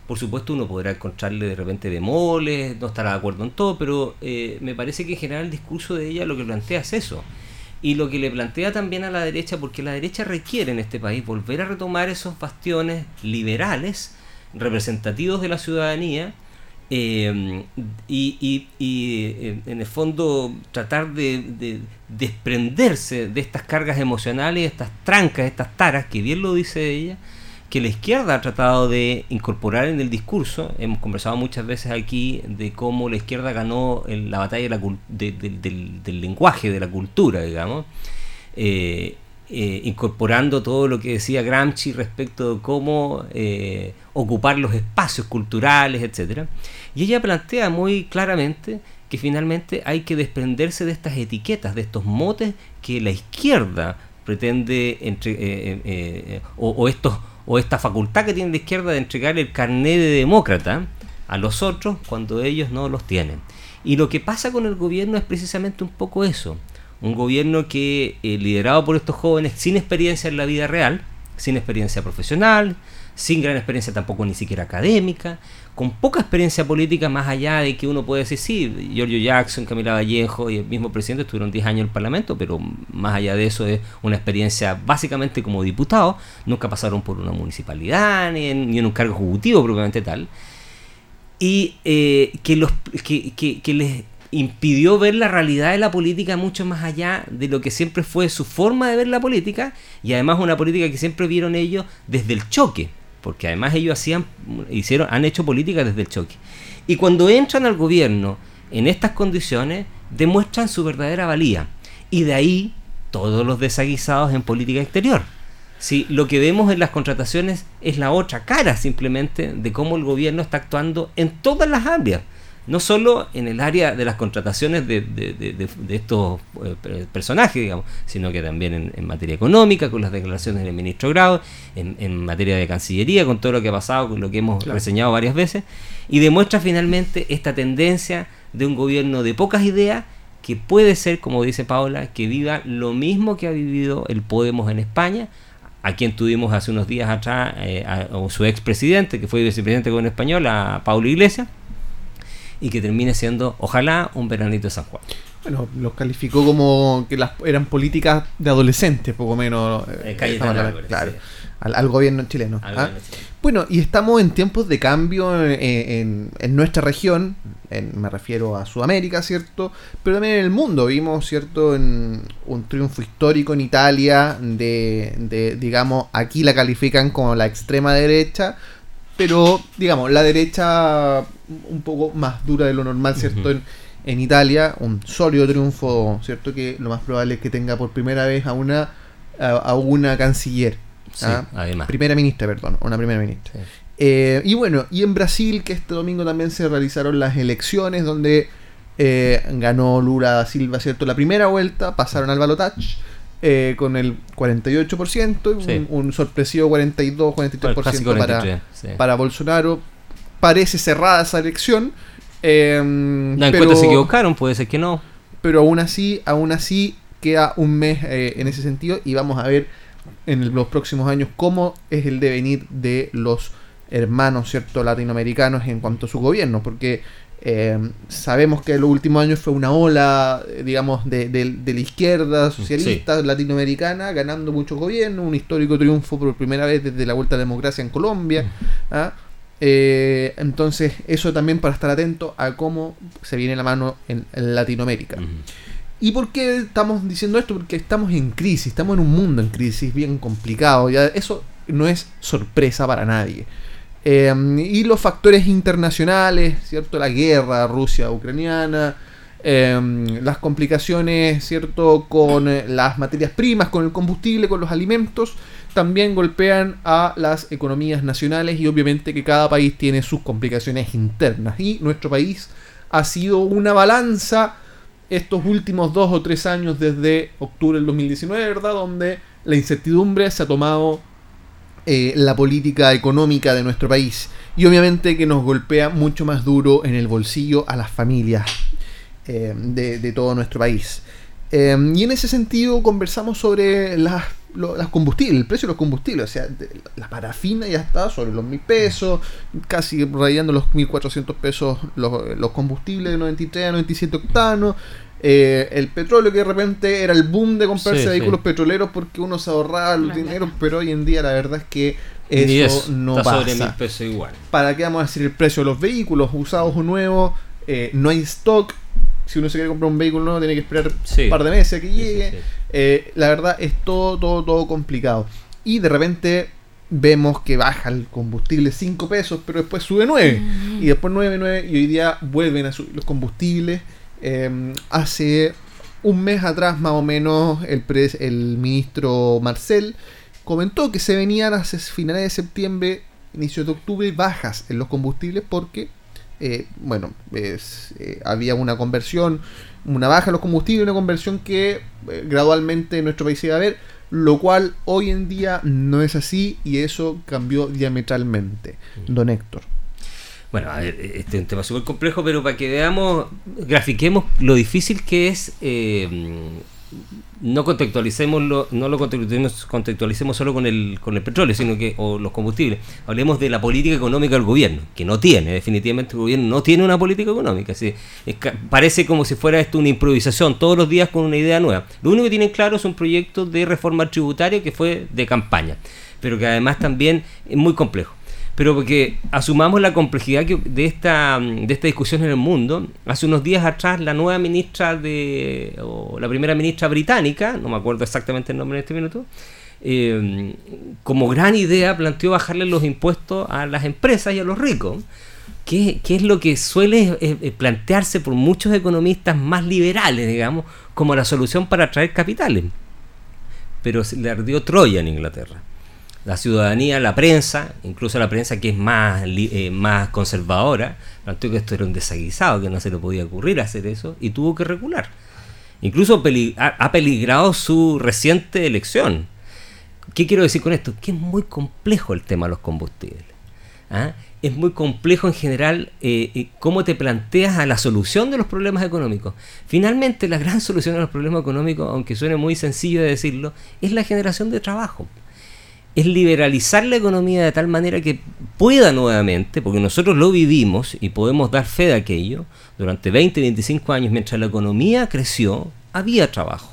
Por supuesto, uno podrá encontrarle de repente bemoles, no estará de acuerdo en todo, pero eh, me parece que en general el discurso de ella lo que plantea es eso y lo que le plantea también a la derecha, porque la derecha requiere en este país volver a retomar esos bastiones liberales, representativos de la ciudadanía, eh, y, eh, en el fondo tratar de, desprenderse de estas cargas emocionales, estas trancas, estas taras, que bien lo dice ella, que la izquierda ha tratado de incorporar en el discurso. Hemos conversado muchas veces aquí de cómo la izquierda ganó en la batalla del, lenguaje, de la cultura, digamos, eh, eh, incorporando todo lo que decía Gramsci respecto de cómo eh, ocupar los espacios culturales, etc. Y ella plantea muy claramente que finalmente hay que desprenderse de estas etiquetas, de estos motes que la izquierda pretende entre, o, o, estos, o esta facultad que tiene la izquierda de entregar el carnet de demócrata a los otros cuando ellos no los tienen. Y lo que pasa con el gobierno es precisamente un poco eso. Un gobierno que, liderado por estos jóvenes sin experiencia en la vida real, sin experiencia profesional, sin gran experiencia tampoco ni siquiera académica, con poca experiencia política más allá de que uno puede decir, sí, Giorgio Jackson, Camila Vallejo y el mismo presidente estuvieron 10 años en el Parlamento, pero más allá de eso es una experiencia básicamente como diputado, nunca pasaron por una municipalidad ni en, ni en un cargo ejecutivo propiamente tal, y eh, que, los, que, que, que les impidió ver la realidad de la política mucho más allá de lo que siempre fue su forma de ver la política y además una política que siempre vieron ellos desde el choque porque además ellos hacían, hicieron, han hecho política desde el choque. Y cuando entran al gobierno en estas condiciones, demuestran su verdadera valía. Y de ahí todos los desaguisados en política exterior. Si lo que vemos en las contrataciones es la otra cara simplemente de cómo el gobierno está actuando en todas las áreas no solo en el área de las contrataciones de, estos eh, personajes, digamos, sino que también en, materia económica, con las declaraciones del ministro Grau, en, materia de Cancillería, con todo lo que ha pasado, con lo que hemos reseñado varias veces, y demuestra finalmente esta tendencia de un gobierno de pocas ideas que puede ser, como dice Paula, que viva lo mismo que ha vivido el Podemos en España, a quien tuvimos hace unos días atrás, eh, a, su expresidente, que fue vicepresidente con español, a Paulo Iglesias, y que termine siendo, ojalá, un veranito de San Juan. Bueno, los calificó como que las eran políticas de adolescentes, poco menos. Eh, eh claro, al, gobierno chileno. ¿ah? Bueno, y estamos en tiempos de cambio en, nuestra región, me refiero a Sudamérica, ¿cierto? Pero también en el mundo. Vimos, ¿cierto?, en un triunfo histórico en Italia de, de, digamos, aquí la califican como la extrema derecha, pero digamos, la derecha un poco más dura de lo normal, ¿cierto? en, en, Italia, un sólido triunfo, ¿cierto? Que lo más probable es que tenga por primera vez a una, a, una canciller. ¿ah? Primera ministra, perdón, una primera ministra. Eh, y bueno, y en Brasil, que este domingo también se realizaron las elecciones donde eh, ganó Lula da Silva, ¿cierto? La primera vuelta, pasaron al balotage eh, con el 48%, un, sorpresivo 42, 43% para, para Bolsonaro. Parece cerrada esa elección. Eh, pero, se equivocaron, puede ser que no. Pero aún así, aún así queda un mes eh, en ese sentido y vamos a ver en los próximos años cómo es el devenir de los hermanos cierto latinoamericanos en cuanto a su gobierno porque eh, sabemos que en los últimos años fue una ola, eh, digamos, de, la izquierda socialista latinoamericana, ganando muchos gobiernos, un histórico triunfo por primera vez desde la vuelta a la democracia en Colombia. ¿ah? Eh, entonces, eso también para estar atento a cómo se viene la mano en, Latinoamérica. ¿Y por qué estamos diciendo esto? Porque estamos en crisis, estamos en un mundo en crisis bien complicado. Ya eso no es sorpresa para nadie. Em, y los factores internacionales, ¿cierto? La guerra Rusia-Ucraniana, em, las complicaciones, ¿cierto? Con eh, las materias primas, con el combustible, con los alimentos, también golpean a las economías nacionales y obviamente que cada país tiene sus complicaciones internas. Y nuestro país ha sido una balanza estos últimos dos o tres años desde octubre del 2019, ¿verdad? Donde la incertidumbre se ha tomado eh, la política económica de nuestro país y obviamente que nos golpea mucho más duro en el bolsillo a las familias eh, de, todo nuestro país. Eh, y en ese sentido conversamos sobre las, combustibles, el precio de los combustibles, o sea, la parafina ya está sobre los mil pesos, casi rayando los 1400 pesos los, los combustibles de 93 a 97 octanos, eh, el petróleo que de repente era el boom de comprarse vehículos petroleros porque uno se ahorraba el dinero, pero hoy en día la verdad es que eso no pasa. igual. ¿Para qué vamos a decir el precio de los vehículos usados o nuevos? Eh, no hay stock. Si uno se quiere comprar un vehículo nuevo, tiene que esperar un par de meses que llegue. Eh, la verdad es todo, todo, todo complicado. Y de repente vemos que baja el combustible 5 pesos, pero después sube 9. Y después 9, 9. Y hoy día vuelven a subir los combustibles. Em, hace un mes atrás, más o menos, el, el ministro Marcel comentó que se venían a finales de septiembre, inicio de octubre, bajas en los combustibles porque, eh, bueno, eh, había una conversión, una baja en los combustibles, una conversión que eh, gradualmente en nuestro país iba a haber. lo cual hoy en día no es así y eso cambió diametralmente. Don Héctor. Bueno, a ver, este es un tema súper complejo, pero para que veamos, grafiquemos lo difícil que es eh, no contextualicemos lo, no lo contextualicemos, contextualicemos solo con el, con el petróleo, sino que o los combustibles. Hablemos de la política económica del gobierno, que no tiene, definitivamente el gobierno no tiene una política económica. parece como si fuera esto una improvisación, todos los días con una idea nueva. Lo único que tienen claro es un proyecto de reforma tributaria que fue de campaña, pero que además también es muy complejo pero porque asumamos la complejidad de esta, de esta discusión en el mundo. Hace unos días atrás la nueva ministra de, o la primera ministra británica, no me acuerdo exactamente el nombre en este minuto, eh, como gran idea planteó bajarle los impuestos a las empresas y a los ricos, que, es lo que suele eh, eh, plantearse por muchos economistas más liberales, digamos, como la solución para atraer capitales. Pero le ardió Troya en Inglaterra la ciudadanía, la prensa, incluso la prensa que es más, eh, más conservadora, planteó que esto era un desaguisado, que no se le podía ocurrir hacer eso, y tuvo que recular. Incluso ha peligrado su reciente elección. ¿Qué quiero decir con esto? Que es muy complejo el tema de los combustibles. ¿ah? Es muy complejo en general eh, eh, cómo te planteas a la solución de los problemas económicos. Finalmente, la gran solución a los problemas económicos, aunque suene muy sencillo de decirlo, es la generación de trabajo es liberalizar la economía de tal manera que pueda nuevamente, porque nosotros lo vivimos y podemos dar fe de aquello, durante 20, 25 años, mientras la economía creció, había trabajo.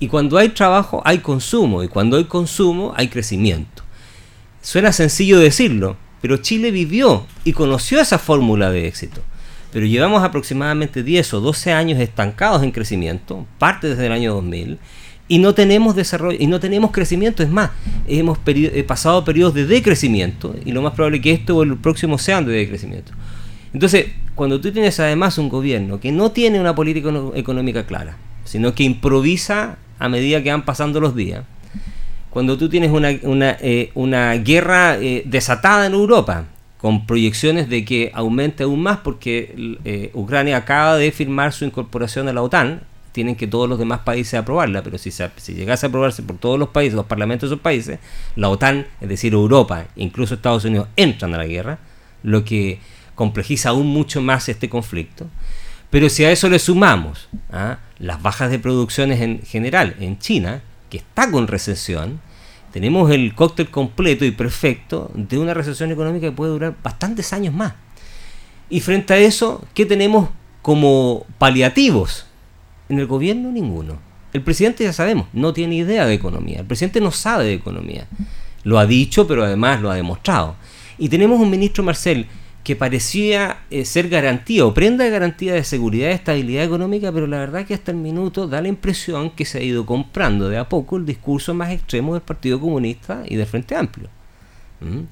Y cuando hay trabajo hay consumo, y cuando hay consumo hay crecimiento. Suena sencillo decirlo, pero Chile vivió y conoció esa fórmula de éxito. Pero llevamos aproximadamente 10 o 12 años estancados en crecimiento, parte desde el año 2000, y no tenemos desarrollo y no tenemos crecimiento. Es más, hemos eh, pasado periodos de decrecimiento y lo más probable es que esto o el próximo sean de decrecimiento. Entonces, cuando tú tienes además un gobierno que no tiene una política económica clara, sino que improvisa a medida que van pasando los días, cuando tú tienes una, una, eh, guerra eh, desatada en Europa, con proyecciones de que aumente aún más porque Ucrania acaba de firmar su incorporación a la OTAN, tienen que todos los demás países aprobarla, pero si, llegase a aprobarse por todos los países, los parlamentos de esos países, la OTAN, es decir, Europa, incluso Estados Unidos, entran a la guerra, lo que complejiza aún mucho más este conflicto. Pero si a eso le sumamos ¿ah? las bajas de producciones en general en China, que está con recesión, tenemos el cóctel completo y perfecto de una recesión económica que puede durar bastantes años más. Y frente a eso, ¿qué tenemos como paliativos? En el gobierno ninguno. El presidente ya sabemos, no tiene idea de economía. El presidente no sabe de economía. Lo ha dicho, pero además lo ha demostrado. Y tenemos un ministro Marcel que parecía eh, ser garantía o prenda de garantía de seguridad y estabilidad económica, pero la verdad que hasta el minuto da la impresión que se ha ido comprando de a poco el discurso más extremo del Partido Comunista y del Frente Amplio. ¿Mm?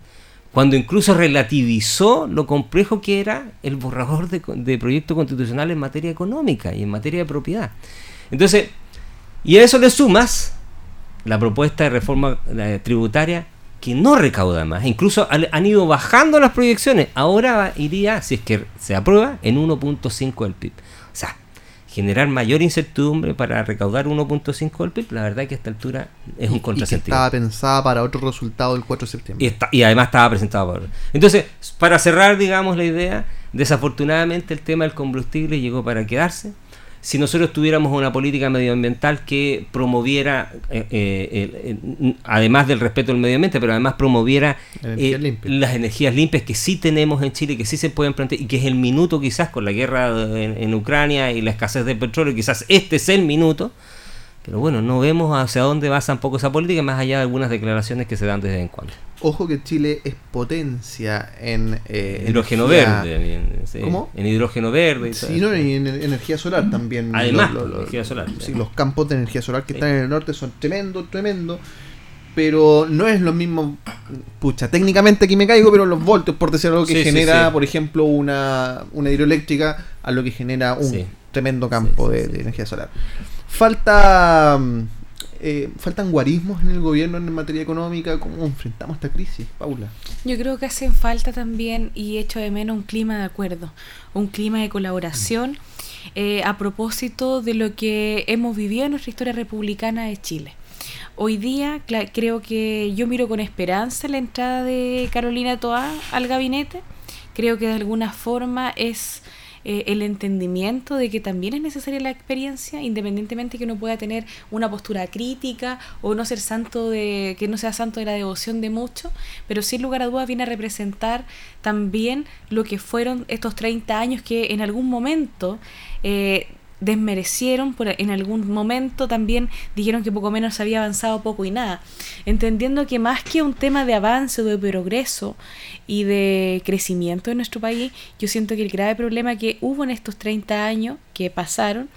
Cuando incluso relativizó lo complejo que era el borrador de, proyecto constitucional en materia económica y en materia de propiedad. Entonces, y a eso le sumas la propuesta de reforma tributaria que no recauda más, incluso han ido bajando las proyecciones, ahora iría, si es que se aprueba, en 1.5 del PIB. Generar mayor incertidumbre para recaudar 1.5 del PIB, la verdad que a esta altura es un contrasentido. estaba pensada para otro resultado el 4 de septiembre. Y, además estaba presentado para... Entonces, para cerrar, digamos, la idea, desafortunadamente el tema del combustible llegó para quedarse si nosotros tuviéramos una política medioambiental que promoviera, eh, eh, además del respeto al medio ambiente, pero además promoviera eh, las energías limpias que sí tenemos en Chile, que sí se pueden plantear, y que es el minuto quizás con la guerra en, Ucrania y la escasez de petróleo, quizás este es el minuto, pero bueno, no vemos hacia dónde va tampoco esa política, más allá de algunas declaraciones que se dan de vez en cuando. Ojo que Chile es potencia en eh, hidrógeno verde. En, ¿Cómo? En hidrógeno verde. Y sí, no, y en energía solar también. Además, energía solar. Sí, los campos de energía solar que están en el norte son tremendo, tremendo. Pero no es lo mismo, pucha, técnicamente aquí me caigo, pero los voltios, por decir algo, que genera, por ejemplo, una, una hidroeléctrica a lo que genera un tremendo campo de, de energía solar. Falta eh, faltan guarismos en el gobierno en materia económica. ¿Cómo enfrentamos esta crisis, Paula? Yo creo que hacen falta también, y echo de menos, un clima de acuerdo, un clima de colaboración eh, a propósito de lo que hemos vivido en nuestra historia republicana de Chile. Hoy día creo que yo miro con esperanza la entrada de Carolina Toa al gabinete. Creo que de alguna forma es eh, el entendimiento de que también es necesaria la experiencia, independientemente que uno pueda tener una postura crítica o no ser santo de, que no sea santo de la devoción de muchos, pero sin lugar a dudas viene a representar también lo que fueron estos 30 años que en algún momento eh, desmerecieron, por, en algún momento también dijeron que poco menos había avanzado poco y nada, entendiendo que más que un tema de avance de progreso y de crecimiento en nuestro país, yo siento que el grave problema que hubo en estos 30 años que pasaron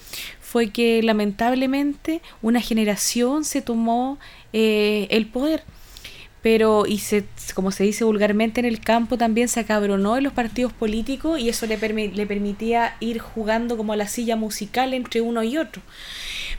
fue que lamentablemente una generación se tomó eh, el poder pero y se, como se dice vulgarmente en el campo también se acabronó en los partidos políticos y eso le, le permitía ir jugando como a la silla musical entre uno y otro.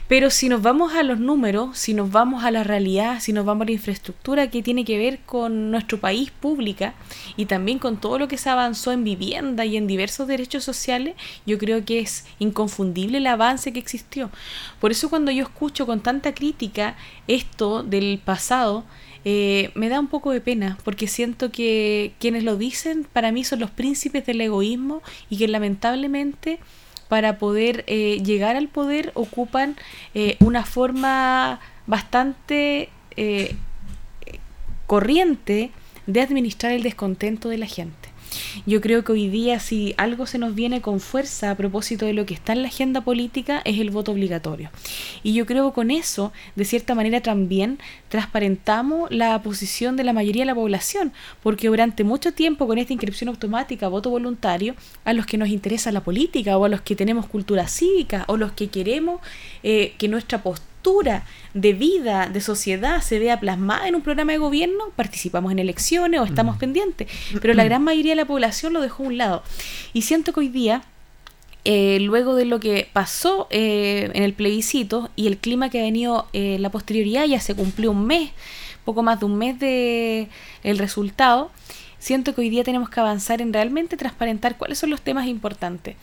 Pero si nos vamos a los números, si nos vamos a la realidad, si nos vamos a la infraestructura que tiene que ver con nuestro país pública y también con todo lo que se avanzó en vivienda y en diversos derechos sociales, yo creo que es inconfundible el avance que existió. Por eso cuando yo escucho con tanta crítica esto del pasado, eh, me da un poco de pena porque siento que quienes lo dicen para mí son los príncipes del egoísmo y que lamentablemente para poder eh, llegar al poder ocupan eh, una forma bastante corriente de administrar el descontento de la gente. Yo creo que hoy día si algo se nos viene con fuerza a propósito de lo que está en la agenda política es el voto obligatorio. Y yo creo que con eso, de cierta manera también, transparentamos la posición de la mayoría de la población, porque durante mucho tiempo con esta inscripción automática, voto voluntario, a los que nos interesa la política o a los que tenemos cultura cívica o los que queremos eh, que nuestra postura de vida, de sociedad, se vea plasmada en un programa de gobierno, participamos en elecciones o estamos mm. pendientes. Pero la gran mayoría de la población lo dejó a un lado. Y siento que hoy día eh, luego de lo que pasó eh, en el plebiscito y el clima que ha venido en eh, la posterioridad, ya se cumplió un mes, poco más de un mes de el resultado, siento que hoy día tenemos que avanzar en realmente transparentar cuáles son los temas importantes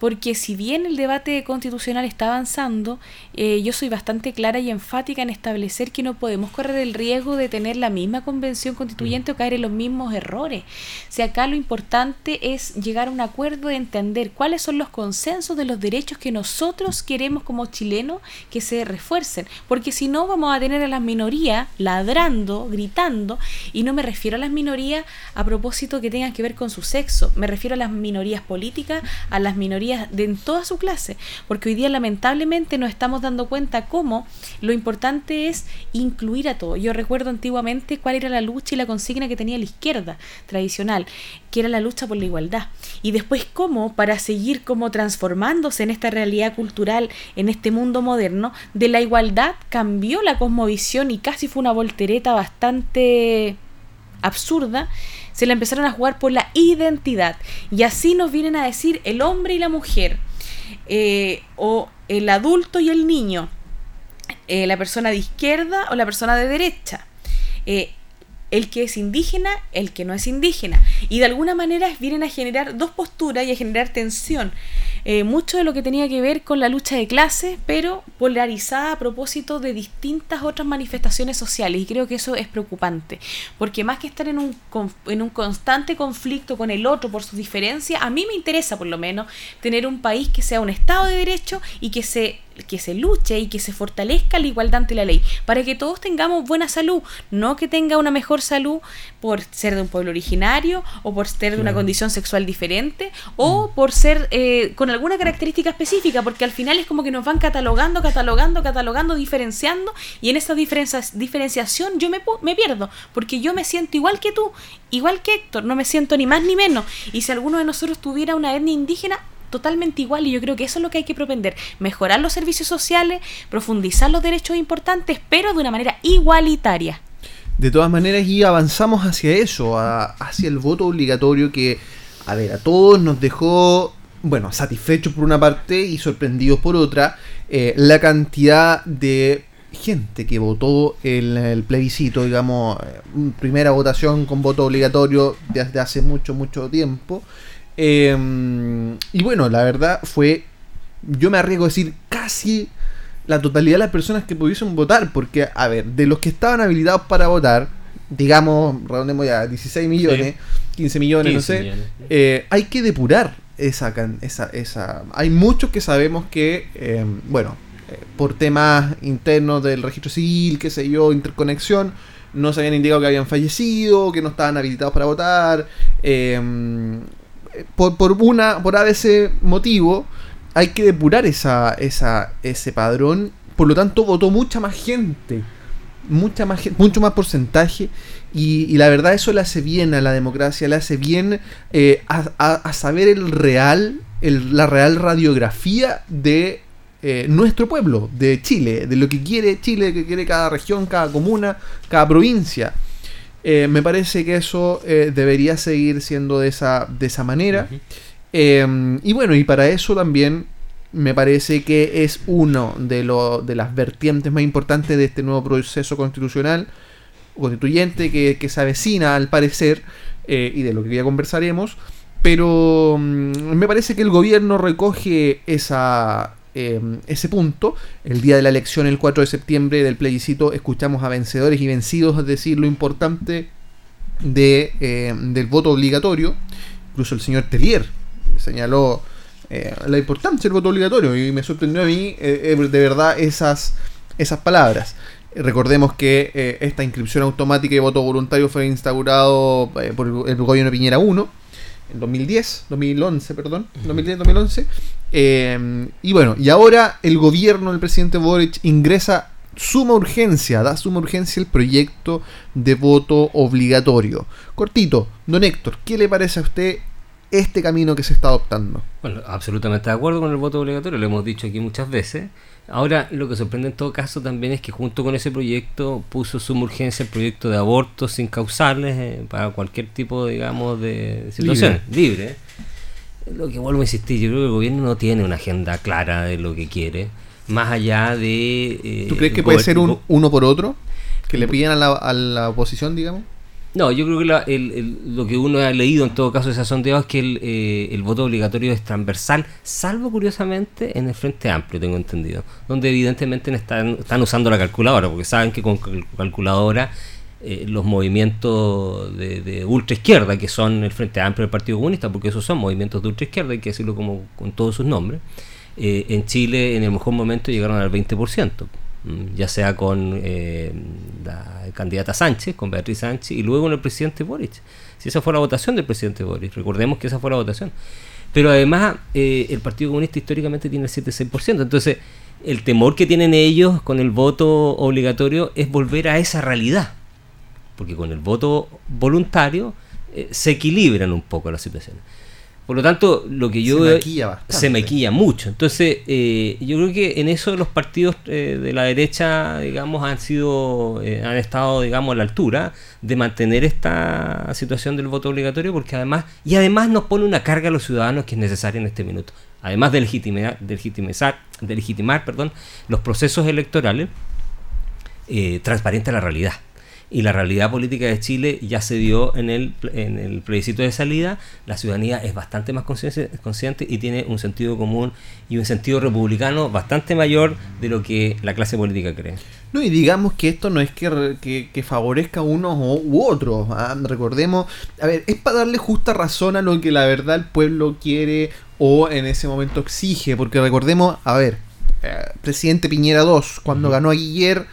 porque si bien el debate constitucional está avanzando, eh, yo soy bastante clara y enfática en establecer que no podemos correr el riesgo de tener la misma convención constituyente o caer en los mismos errores. Si acá lo importante es llegar a un acuerdo de entender cuáles son los consensos de los derechos que nosotros queremos como chilenos que se refuercen, porque si no vamos a tener a las minorías ladrando, gritando, y no me refiero a las minorías a propósito que tengan que ver con su sexo, me refiero a las minorías políticas, a las minorías de, en toda su clase, porque hoy día lamentablemente nos estamos dando cuenta cómo lo importante es incluir a todos. Yo recuerdo antiguamente cuál era la lucha y la consigna que tenía la izquierda tradicional, que era la lucha por la igualdad. Y después cómo, para seguir como transformándose en esta realidad cultural, en este mundo moderno, de la igualdad cambió la cosmovisión y casi fue una voltereta bastante absurda se la empezaron a jugar por la identidad. Y así nos vienen a decir el hombre y la mujer, eh, o el adulto y el niño, eh, la persona de izquierda o la persona de derecha. Eh, el que es indígena, el que no es indígena. Y de alguna manera vienen a generar dos posturas y a generar tensión. Eh, mucho de lo que tenía que ver con la lucha de clases, pero polarizada a propósito de distintas otras manifestaciones sociales. Y creo que eso es preocupante, porque más que estar en un, en un constante conflicto con el otro por sus diferencias, a mí me interesa por lo menos tener un país que sea un Estado de Derecho y que se que se luche y que se fortalezca la igualdad ante la ley, para que todos tengamos buena salud, no que tenga una mejor salud por ser de un pueblo originario o por ser de una condición sexual diferente o mm. por ser eh, con alguna característica específica, porque al final es como que nos van catalogando, catalogando, catalogando, diferenciando y en esa diferenciación yo me, me pierdo, porque yo me siento igual que tú, igual que Héctor, no me siento ni más ni menos. Y si alguno de nosotros tuviera una etnia indígena, totalmente igual y yo creo que eso es lo que hay que propender, mejorar los servicios sociales, profundizar los derechos importantes, pero de una manera igualitaria. De todas maneras, y avanzamos hacia eso, hacia el voto obligatorio que, a ver, a todos nos dejó, bueno, satisfechos por una parte y sorprendidos por otra, eh, la cantidad de gente que votó el, el plebiscito, digamos, eh, primera votación con voto obligatorio desde hace mucho, mucho tiempo. Em, y bueno, la verdad fue, yo me arriesgo a decir, casi la totalidad de las personas que pudiesen votar, porque, a ver, de los que estaban habilitados para votar, digamos, redondemos ya, 16 millones, 15 millones, no sé, eh, hay que depurar esa, esa, esa... Hay muchos que sabemos que, eh, bueno, eh, por temas internos del registro civil, qué sé yo, interconexión, no se habían indicado que habían fallecido, que no estaban habilitados para votar. Por, por, una, por ese motivo, hay que depurar esa, esa, ese padrón. Por lo tanto, votó mucha más gente. Mucha más, mucho más porcentaje. Y, la verdad eso le hace bien a la democracia, le hace bien eh, a, saber el real, la real radiografía de eh, nuestro pueblo, de Chile, de lo que quiere Chile, que quiere cada región, cada comuna, cada provincia. Eh, me parece que eso debería seguir siendo de esa, de esa manera. Em, y bueno, y para eso también me parece que es uno de, de las vertientes más importantes de este nuevo proceso constitucional, constituyente que, que se avecina al parecer, eh, y de lo que ya conversaremos, pero mm, me parece que el gobierno recoge esa, em, ese punto. El día de la elección, el 4 de septiembre del plebiscito, escuchamos a vencedores y vencidos, decir, lo importante de, em, del voto obligatorio. Incluso el señor Tellier señaló eh, la importancia del voto obligatorio y me sorprendió a mí eh, de verdad esas, esas palabras. Recordemos que eh, esta inscripción automática y voto voluntario fue instaurado por el, gobierno Piñera 1 en 2010, 2011, perdón, 2010-2011. y bueno, y ahora el gobierno del presidente Boric ingresa suma urgencia, da suma urgencia el proyecto de voto obligatorio. Cortito, don Héctor, ¿qué le parece a usted este camino que se está adoptando. Bueno, absolutamente de acuerdo con el voto obligatorio, lo hemos dicho aquí muchas veces. Ahora, lo que sorprende en todo caso también es que junto con ese proyecto puso su urgencia el proyecto de aborto sin causales eh, para cualquier tipo, digamos, de situación libre. Lo que vuelvo a insistir, yo creo que el gobierno no tiene una agenda clara de lo que quiere, más allá de... Eh, ¿Tú crees que puede ser un uno por otro? ¿Que le piden a la, a la oposición, digamos? No, yo creo que lo que uno ha leído en todo caso de esa sondeos es que eh, el, voto obligatorio es transversal, salvo curiosamente en el Frente Amplio, tengo entendido, donde evidentemente están, están usando la calculadora, porque saben que con calculadora eh, los movimientos de, ultra izquierda, que son el Frente Amplio del Partido Comunista, porque esos son movimientos de ultra izquierda, hay que decirlo como con todos sus nombres, eh, en Chile en el mejor momento llegaron al 20%. Mm, ya sea con eh, la candidata Sánchez, con Beatriz Sánchez, y luego con el presidente Boric. Si esa fue la votación del presidente Boric, recordemos que esa fue la votación. Pero además, eh, el Partido Comunista históricamente tiene el 7-6%. Entonces, el temor que tienen ellos con el voto obligatorio es volver a esa realidad. Porque con el voto voluntario eh, se equilibran un poco las situaciones. Por lo tanto, lo que yo... Se maquilla bastante. Se maquilla mucho. Entonces, eh, yo creo que en eso los partidos eh, de la derecha, digamos, han sido, eh, han estado, digamos, a la altura de mantener esta situación del voto obligatorio, porque además, y además nos pone una carga a los ciudadanos que es necesaria en este minuto. Además de legitimar, de legitimizar, de legitimar perdón, los procesos electorales, transparente la realidad y la realidad política de Chile ya se dio en el, en el plebiscito de salida, la ciudadanía es bastante más consciente y tiene un sentido común y un sentido republicano bastante mayor de lo que la clase política cree. No, y digamos que esto no es que, que, favorezca a unos u otros. ¿ah? Recordemos, a ver, es para darle justa razón a lo que la verdad el pueblo quiere o en ese momento exige, porque recordemos, a ver, eh, presidente Piñera II, cuando ganó a Guiller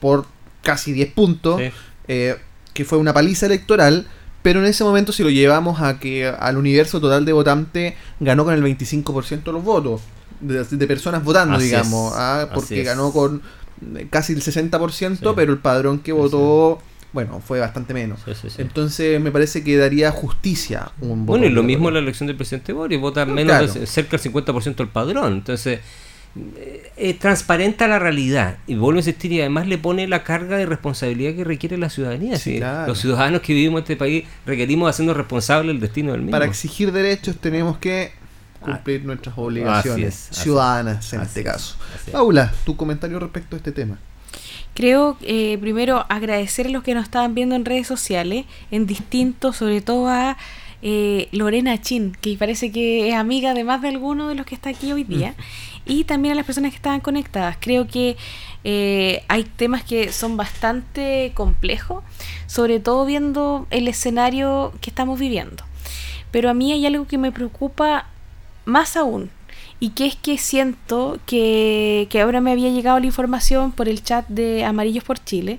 por casi 10 puntos, eh, que fue una paliza electoral, pero en ese momento si lo llevamos a que al universo total de votantes ganó con el 25% de los votos, de, personas votando, digamos, ¿ah? porque ganó con eh, casi el 60%, pero el padrón que votó... Bueno, fue bastante menos. Entonces me parece que daría justicia un voto. Bueno, y lo mismo en la elección del presidente Boris, vota menos cerca del 50% del padrón. Entonces, eh, transparenta la realidad y vuelve a insistir y además le pone la carga de responsabilidad que requiere la ciudadanía. Los ciudadanos que vivimos en este país requerimos hacernos responsables del destino del mismo. Para exigir derechos tenemos que cumplir nuestras obligaciones ciudadanas en este caso. Paula, tu comentario respecto a este tema. Creo, eh, primero, agradecer a los que nos estaban viendo en redes sociales, en distintos, sobre todo a eh, Lorena Chin, que parece que es amiga de más de alguno de los que está aquí hoy día. Y también a las personas que estaban conectadas. Creo que eh, hay temas que son bastante complejos, sobre todo viendo el escenario que estamos viviendo. Pero a mí hay algo que me preocupa más aún, y que es que siento que, que ahora me había llegado la información por el chat de Amarillos por Chile,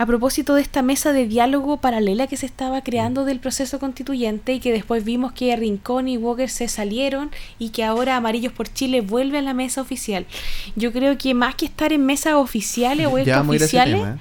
a propósito de esta mesa de diálogo paralela que se estaba creando del proceso constituyente y que después vimos que Rincón y Walker se salieron y que ahora Amarillos por Chile vuelve a la mesa oficial. Yo creo que más que estar en mesas oficiales o extraoficiales, ¿eh?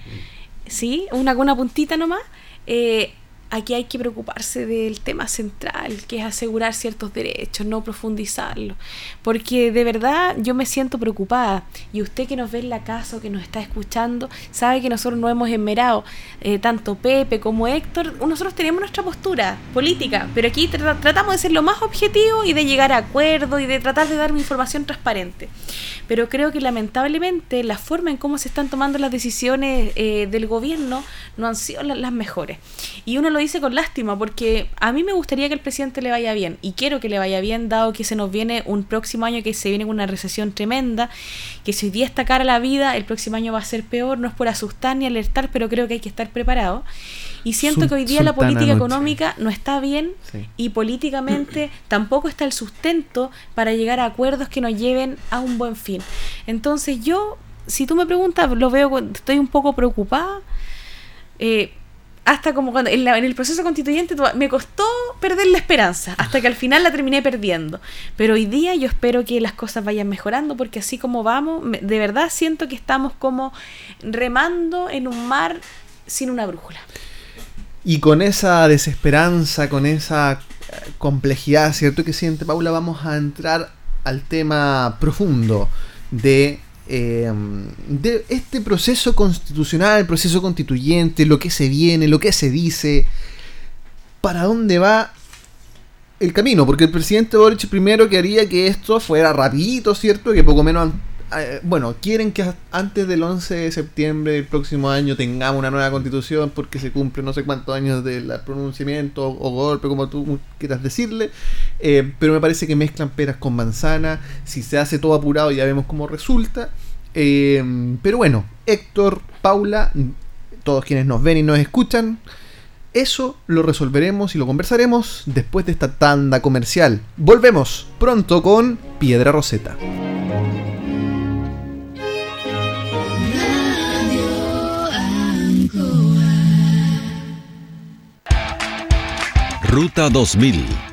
sí, una, una puntita nomás, eh, aquí hay que preocuparse del tema central, que es asegurar ciertos derechos, no profundizarlo. Porque de verdad yo me siento preocupada. Y usted que nos ve en la casa o que nos está escuchando, sabe que nosotros no hemos enmerado, eh, tanto Pepe como Héctor, nosotros tenemos nuestra postura política, pero aquí tratamos de ser lo más objetivo y de llegar a acuerdos y de tratar de dar información transparente. Pero creo que lamentablemente la forma en cómo se están tomando las decisiones eh, del gobierno no han sido las mejores. Y uno dice con lástima porque a mí me gustaría que el presidente le vaya bien y quiero que le vaya bien dado que se nos viene un próximo año que se viene con una recesión tremenda, que si hoy día está cara la vida, el próximo año va a ser peor, no es por asustar ni alertar, pero creo que hay que estar preparado. Y siento que hoy día la política económica no está bien y políticamente tampoco está el sustento para llegar a acuerdos que nos lleven a un buen fin. Entonces yo, si tú me preguntas, lo veo, estoy un poco preocupada. Eh, hasta como cuando en, el proceso constituyente me costó perder la esperanza, hasta que al final la terminé perdiendo. Pero hoy día yo espero que las cosas vayan mejorando, porque así como vamos, de verdad siento que estamos como remando en un mar sin una brújula. Y con esa desesperanza, con esa eh, complejidad, ¿cierto? Que siente Paula, vamos a entrar al tema profundo de eh, de este proceso constitucional, el proceso constituyente, lo que se viene, lo que se dice, para dónde va el camino, porque el presidente Boric primero quería que esto fuera rapidito, ¿cierto? Que poco menos eh, bueno, quieren que antes del 11 de septiembre del próximo año tengamos una nueva constitución porque se cumple no sé cuántos años del pronunciamiento o, golpe, como tú quieras decirle. Eh, pero me parece que mezclan peras con manzana. Si se hace todo apurado ya vemos cómo resulta. Eh, pero bueno, Héctor, Paula, todos quienes nos ven y nos escuchan, eso lo resolveremos y lo conversaremos después de esta tanda comercial. Volvemos pronto con Piedra Roseta. Ruta 2000.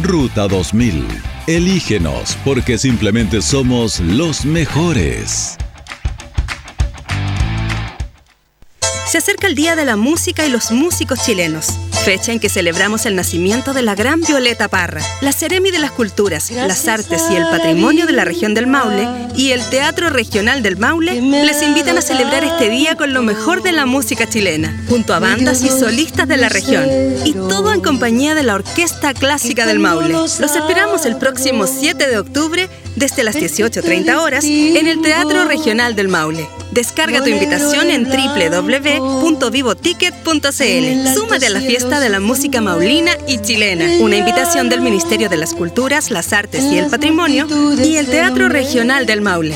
Ruta 2000. Elígenos porque simplemente somos los mejores. Se acerca el Día de la Música y los músicos chilenos fecha en que celebramos el nacimiento de la gran Violeta Parra, la Ceremi de las Culturas, las Artes y el Patrimonio de la región del Maule y el Teatro Regional del Maule les invitan a celebrar este día con lo mejor de la música chilena, junto a bandas y solistas de la región, y todo en compañía de la Orquesta Clásica del Maule. Los esperamos el próximo 7 de octubre desde las 18.30 horas en el Teatro Regional del Maule. Descarga tu invitación en www.vivoticket.cl. Súmate a la fiesta de la música maulina y chilena. Una invitación del Ministerio de las Culturas, las Artes y el Patrimonio y el Teatro Regional del Maule.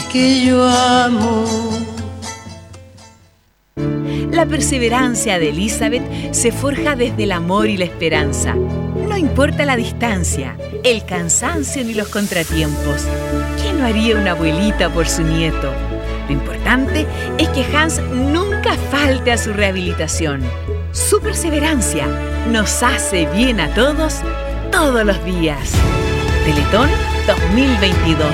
La perseverancia de Elizabeth se forja desde el amor y la esperanza. No importa la distancia, el cansancio ni los contratiempos. ¿Quién no haría una abuelita por su nieto? Lo importante es que Hans nunca falte a su rehabilitación. Su perseverancia nos hace bien a todos todos los días. Teletón 2022,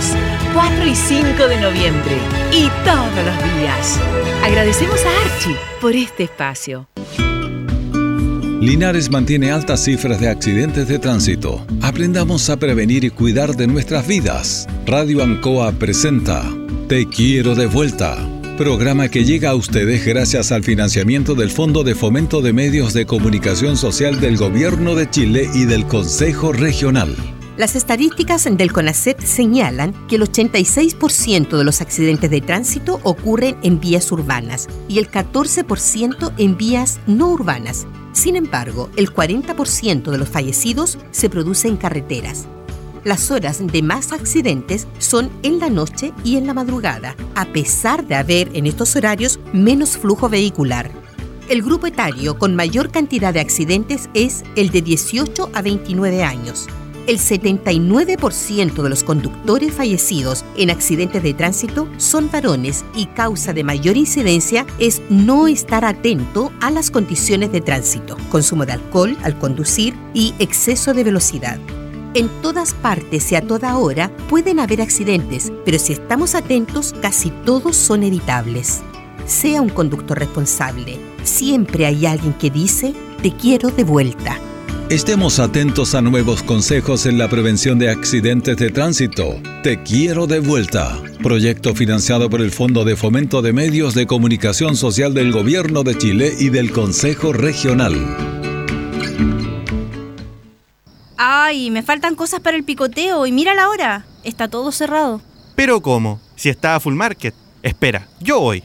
4 y 5 de noviembre y todos los días. Agradecemos a Archie por este espacio. Linares mantiene altas cifras de accidentes de tránsito. Aprendamos a prevenir y cuidar de nuestras vidas. Radio Ancoa presenta Te quiero de vuelta. Programa que llega a ustedes gracias al financiamiento del Fondo de Fomento de Medios de Comunicación Social del Gobierno de Chile y del Consejo Regional. Las estadísticas del CONACET señalan que el 86% de los accidentes de tránsito ocurren en vías urbanas y el 14% en vías no urbanas. Sin embargo, el 40% de los fallecidos se produce en carreteras. Las horas de más accidentes son en la noche y en la madrugada, a pesar de haber en estos horarios menos flujo vehicular. El grupo etario con mayor cantidad de accidentes es el de 18 a 29 años el 79% de los conductores fallecidos en accidentes de tránsito son varones y causa de mayor incidencia es no estar atento a las condiciones de tránsito, consumo de alcohol al conducir y exceso de velocidad. En todas partes y a toda hora pueden haber accidentes, pero si estamos atentos casi todos son evitables. Sea un conductor responsable. Siempre hay alguien que dice, te quiero de vuelta. Estemos atentos a nuevos consejos en la prevención de accidentes de tránsito. Te quiero de vuelta. Proyecto financiado por el Fondo de Fomento de Medios de Comunicación Social del Gobierno de Chile y del Consejo Regional. Ay, me faltan cosas para el picoteo y mira la hora. Está todo cerrado. ¿Pero cómo? Si está a full market. Espera, yo voy.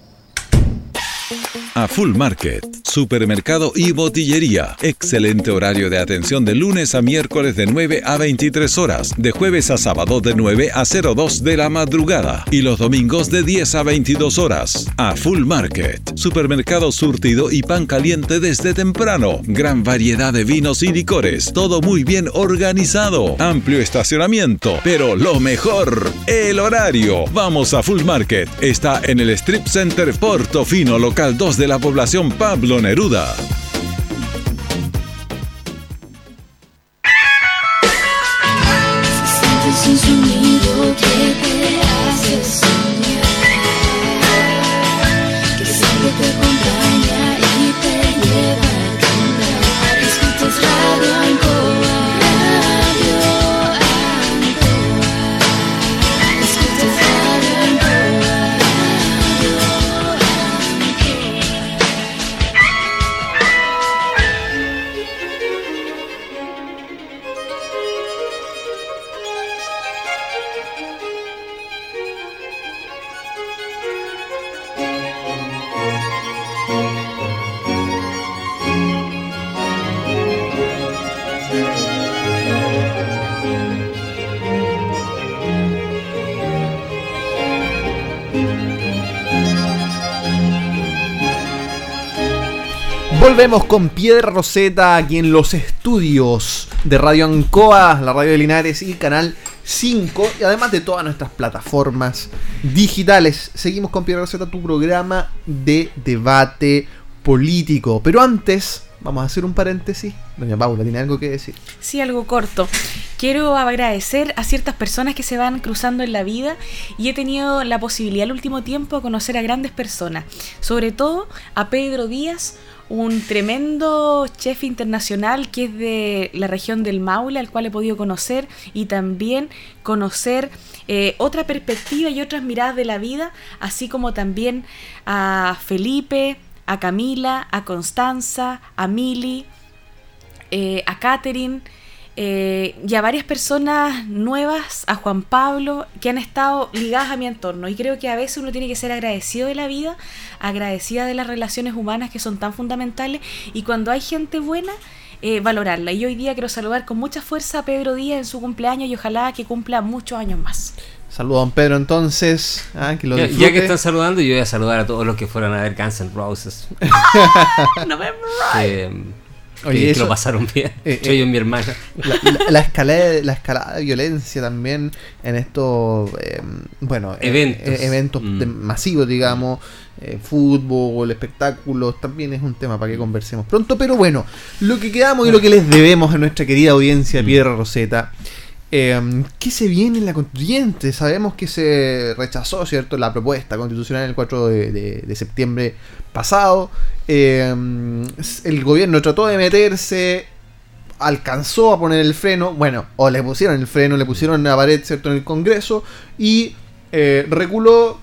A Full Market, supermercado y botillería. Excelente horario de atención de lunes a miércoles de 9 a 23 horas, de jueves a sábado de 9 a 02 de la madrugada y los domingos de 10 a 22 horas. A Full Market, supermercado surtido y pan caliente desde temprano. Gran variedad de vinos y licores, todo muy bien organizado. Amplio estacionamiento, pero lo mejor, el horario. Vamos a Full Market. Está en el Strip Center Portofino, local 2 de la población Pablo Neruda. Volvemos con Piedra Roseta aquí en los estudios de Radio Ancoa, la radio de Linares y Canal 5. Y además de todas nuestras plataformas digitales, seguimos con Piedra Roseta, tu programa de debate político. Pero antes, vamos a hacer un paréntesis. Doña Paula, ¿tiene algo que decir? Sí, algo corto. Quiero agradecer a ciertas personas que se van cruzando en la vida y he tenido la posibilidad el último tiempo de conocer a grandes personas. Sobre todo a Pedro Díaz, un tremendo chef internacional que es de la región del Maule, al cual he podido conocer y también conocer eh, otra perspectiva y otras miradas de la vida, así como también a Felipe, a Camila, a Constanza, a Mili, eh, a Catherine eh, y a varias personas nuevas, a Juan Pablo, que han estado ligadas a mi entorno. Y creo que a veces uno tiene que ser agradecido de la vida, agradecida de las relaciones humanas que son tan fundamentales. Y cuando hay gente buena, eh, valorarla. Y hoy día quiero saludar con mucha fuerza a Pedro Díaz en su cumpleaños y ojalá que cumpla muchos años más. Saludos a don Pedro entonces. Ah, que lo ya, ya, que están saludando, yo voy a saludar a todos los que fueron a ver Guns N' Roses. November Oye, que, lo pasaron bien. Eh, Yo y mi hermana. La, la, escalada, la escalada de violencia también en estos, eh, bueno, eh, eventos, eh, eventos mm. masivos, digamos, eh, fútbol, espectáculos, también es un tema para que conversemos pronto. Pero bueno, lo que quedamos y lo que les debemos a nuestra querida audiencia mm. Piedra Roseta Eh, ¿Qué se viene en la constituyente? Sabemos que se rechazó, ¿cierto?, la propuesta constitucional el 4 de, septiembre pasado. Eh, el gobierno trató de meterse, alcanzó a poner el freno, bueno, o le pusieron el freno, le pusieron la pared, ¿cierto?, en el Congreso y eh, reculó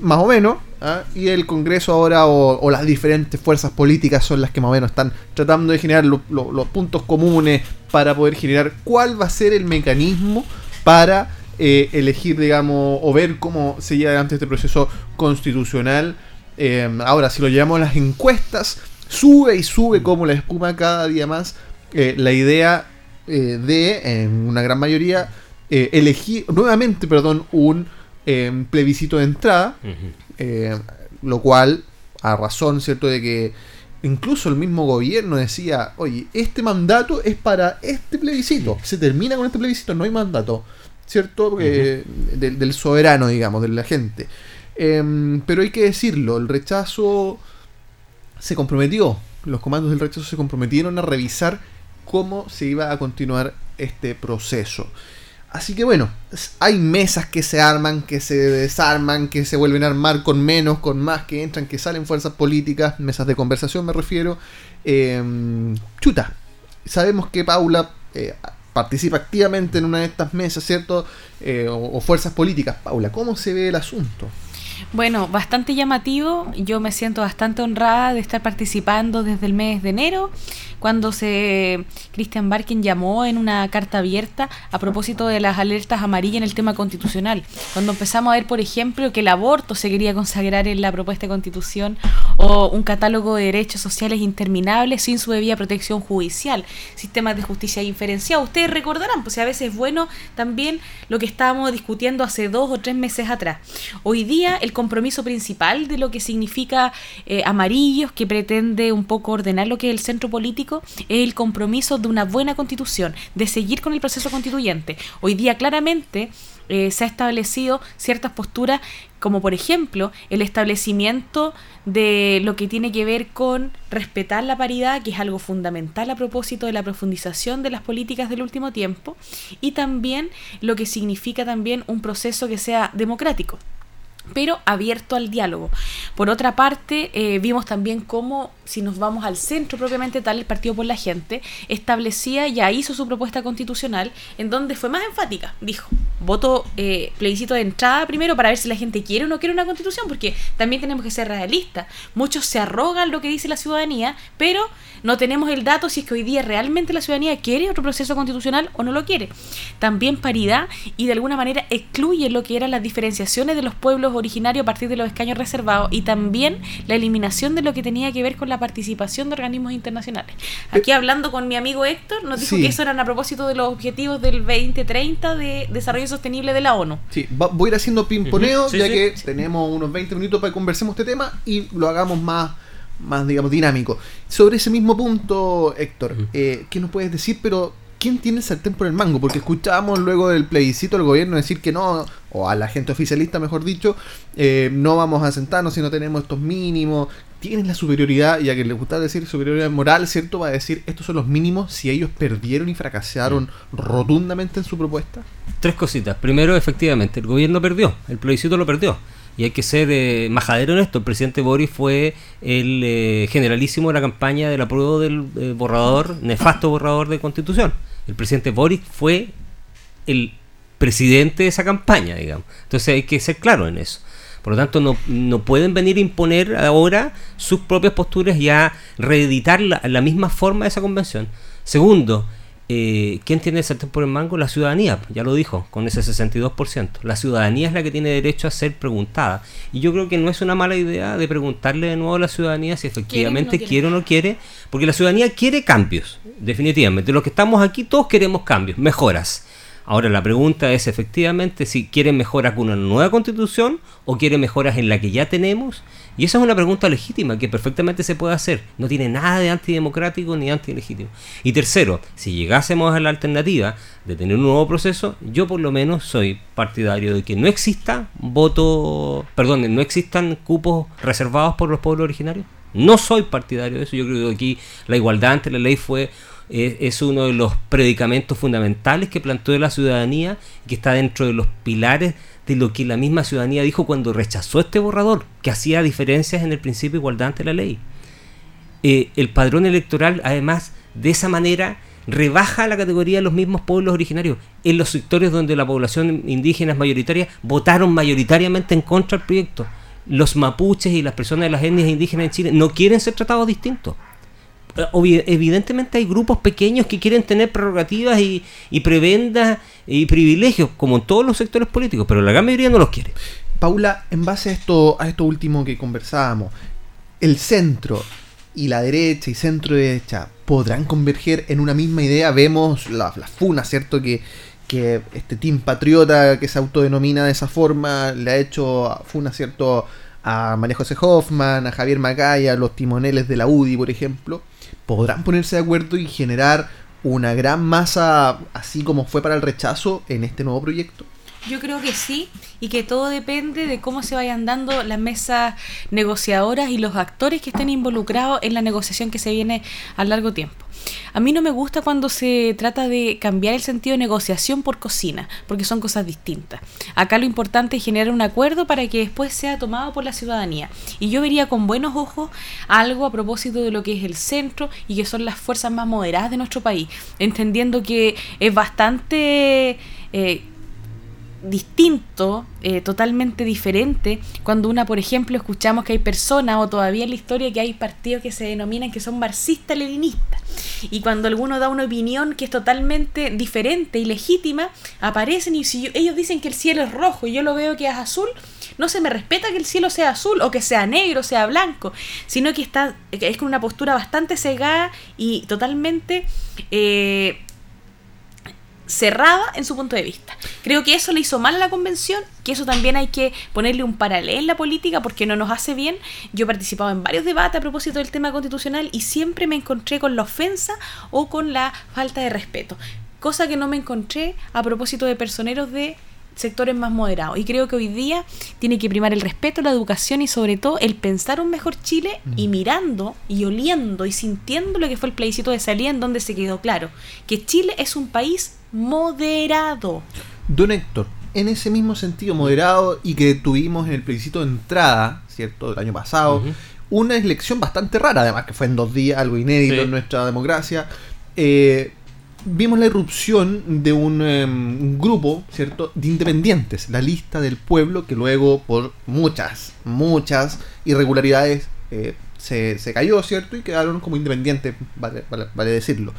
más o menos. ¿Ah? Y el Congreso ahora o, las diferentes fuerzas políticas son las que más o menos están tratando de generar lo- lo- los puntos comunes para poder generar cuál va a ser el mecanismo para eh, elegir, digamos, o ver cómo se lleva adelante este proceso constitucional. Eh, ahora, si lo llevamos a las encuestas, sube y sube como la espuma cada día más eh, la idea de, en una gran mayoría, elegir nuevamente, perdón, un plebiscito de entrada, eh, lo cual, a razón, ¿cierto?, de que incluso el mismo gobierno decía, oye, este mandato es para este plebiscito, se termina con este plebiscito, no hay mandato, ¿cierto? Eh, del, del soberano, digamos, de la gente. Em, pero hay que decirlo, el rechazo se comprometió, los comandos del rechazo se comprometieron a revisar cómo se iba a continuar este proceso. Así que bueno, hay mesas que se arman, que se desarman, que se vuelven a armar con menos, con más, que entran, que salen fuerzas políticas, mesas de conversación me refiero. Em, chuta, sabemos que Paula eh, participa activamente en una de estas mesas, ¿cierto? Eh, o, o fuerzas políticas. Paula, ¿cómo se ve el asunto? Bueno, bastante llamativo. Yo me siento bastante honrada de estar participando desde el mes de enero, cuando se Christian Barkin llamó en una carta abierta a propósito de las alertas amarillas en el tema constitucional. Cuando empezamos a ver, por ejemplo, que el aborto se quería consagrar en la propuesta de constitución o un catálogo de derechos sociales interminables sin su debida protección judicial, sistemas de justicia diferenciados. Ustedes recordarán, pues a veces es bueno también lo que estábamos discutiendo hace dos o tres meses atrás. Hoy día el compromiso principal de lo que significa eh, Amarillos, que pretende un poco ordenar lo que es el centro político, es el compromiso de una buena constitución, de seguir con el proceso constituyente. Hoy día claramente eh, se ha establecido ciertas posturas, como por ejemplo el establecimiento de lo que tiene que ver con respetar la paridad, que es algo fundamental a propósito de la profundización de las políticas del último tiempo, y también lo que significa también un proceso que sea democrático pero abierto al diálogo. Por otra parte, eh, vimos también cómo, si nos vamos al centro propiamente tal, el Partido por la Gente establecía, ya hizo su propuesta constitucional, en donde fue más enfática. Dijo, voto eh, plebiscito de entrada primero para ver si la gente quiere o no quiere una constitución, porque también tenemos que ser realistas. Muchos se arrogan lo que dice la ciudadanía, pero no tenemos el dato si es que hoy día realmente la ciudadanía quiere otro proceso constitucional o no lo quiere. También paridad y de alguna manera excluye lo que eran las diferenciaciones de los pueblos originarios a partir de los escaños reservados y también la eliminación de lo que tenía que ver con la participación de organismos internacionales. Aquí hablando con mi amigo Héctor, nos dijo Sí. que eso eran a propósito de los objetivos del 2030 de desarrollo sostenible de la ONU. Sí, va- voy a ir haciendo pimponeo, sí, ya sí. que tenemos unos 20 minutos para que conversemos este tema y lo hagamos más, más digamos, dinámico. Sobre ese mismo punto, Héctor, eh, ¿qué nos puedes decir? Pero, ¿quién tiene el sartén por el mango? Porque escuchábamos luego del plebiscito del gobierno decir que no, o a la gente oficialista, mejor dicho, eh, no vamos a sentarnos si no tenemos estos mínimos. Tienen la superioridad, y a que les gusta decir superioridad moral, ¿cierto? Va a decir, estos son los mínimos si ellos perdieron y fracasaron rotundamente en su propuesta. Tres cositas. Primero, efectivamente, el gobierno perdió, el plebiscito lo perdió. Y hay que ser eh, majadero en esto. El presidente Boris fue el eh, generalísimo de la campaña del apruebo del eh, borrador, nefasto borrador de constitución. El presidente Boris fue el presidente de esa campaña, digamos. Entonces hay que ser claro en eso. Por lo tanto, no, no pueden venir a imponer ahora sus propias posturas y a reeditar la, la misma forma de esa convención. Segundo, eh, ¿quién tiene el sartén por el mango? La ciudadanía, ya lo dijo, con ese 62%. La ciudadanía es la que tiene derecho a ser preguntada. Y yo creo que no es una mala idea de preguntarle de nuevo a la ciudadanía si efectivamente quiere? quiere o no quiere, porque la ciudadanía quiere cambios, definitivamente. Los que estamos aquí todos queremos cambios, mejoras. Ahora la pregunta es efectivamente si quieren mejoras con una nueva constitución o quieren mejoras en la que ya tenemos. Y esa es una pregunta legítima que perfectamente se puede hacer. No tiene nada de antidemocrático ni antilegítimo. Y tercero, si llegásemos a la alternativa de tener un nuevo proceso, yo por lo menos soy partidario de que no exista voto, perdón, no existan cupos reservados por los pueblos originarios. No soy partidario de eso. Yo creo que aquí la igualdad ante la ley fue es, uno de los predicamentos fundamentales que planteó la ciudadanía y que está dentro de los pilares de lo que la misma ciudadanía dijo cuando rechazó este borrador, que hacía diferencias en el principio de igualdad ante la ley. Eh, el padrón electoral, además, de esa manera rebaja la categoría de los mismos pueblos originarios. En los sectores donde la población indígena es mayoritaria, votaron mayoritariamente en contra del proyecto. Los mapuches y las personas de las etnias indígenas en Chile no quieren ser tratados distintos. Evidentemente hay grupos pequeños que quieren tener prerrogativas y, y prebendas y privilegios, como en todos los sectores políticos, pero la gran mayoría no los quiere. Paula, en base a esto, a esto último que conversábamos, el centro y la derecha y centro derecha podrán converger en una misma idea. Vemos la, la funa, ¿cierto? Que, que este team patriota que se autodenomina de esa forma le ha hecho funa, ¿cierto? A María José Hoffman, a Javier Macaya, a los timoneles de la UDI, por ejemplo. Podrán ponerse de acuerdo y generar una gran masa, así como fue para el rechazo, en este nuevo proyecto. Yo creo que sí, y que todo depende de cómo se vayan dando las mesas negociadoras y los actores que estén involucrados en la negociación que se viene a largo tiempo. A mí no me gusta cuando se trata de cambiar el sentido de negociación por cocina, porque son cosas distintas. Acá lo importante es generar un acuerdo para que después sea tomado por la ciudadanía. Y yo vería con buenos ojos algo a propósito de lo que es el centro y que son las fuerzas más moderadas de nuestro país, entendiendo que es bastante... eh, distinto, eh, totalmente diferente, cuando una, por ejemplo, escuchamos que hay personas o todavía en la historia que hay partidos que se denominan que son marxistas-leninistas. Y cuando alguno da una opinión que es totalmente diferente y legítima, aparecen y si ellos dicen que el cielo es rojo y yo lo veo que es azul, no se me respeta que el cielo sea azul o que sea negro, sea blanco, sino que está es con una postura bastante cegada y totalmente eh, cerrada en su punto de vista. Creo que eso le hizo mal a la convención, que eso también hay que ponerle un paralelo en la política porque no nos hace bien. Yo he participado en varios debates a propósito del tema constitucional y siempre me encontré con la ofensa o con la falta de respeto. Cosa que no me encontré a propósito de personeros de sectores más moderados. Y creo que hoy día tiene que primar el respeto, la educación y sobre todo el pensar un mejor Chile y mirando y oliendo y sintiendo lo que fue el plebiscito de salida en donde se quedó claro que Chile es un país moderado. Don Héctor, en ese mismo sentido moderado y que tuvimos en el plebiscito de entrada, ¿cierto? Del año pasado, una elección bastante rara, además que fue en dos días, algo inédito Sí. en nuestra democracia. Eh, vimos la irrupción de un em, grupo, ¿cierto?, de independientes, la lista del pueblo, que luego por muchas, muchas irregularidades eh, se, se cayó, ¿cierto? Y quedaron como independientes, vale, vale- vale decirlo.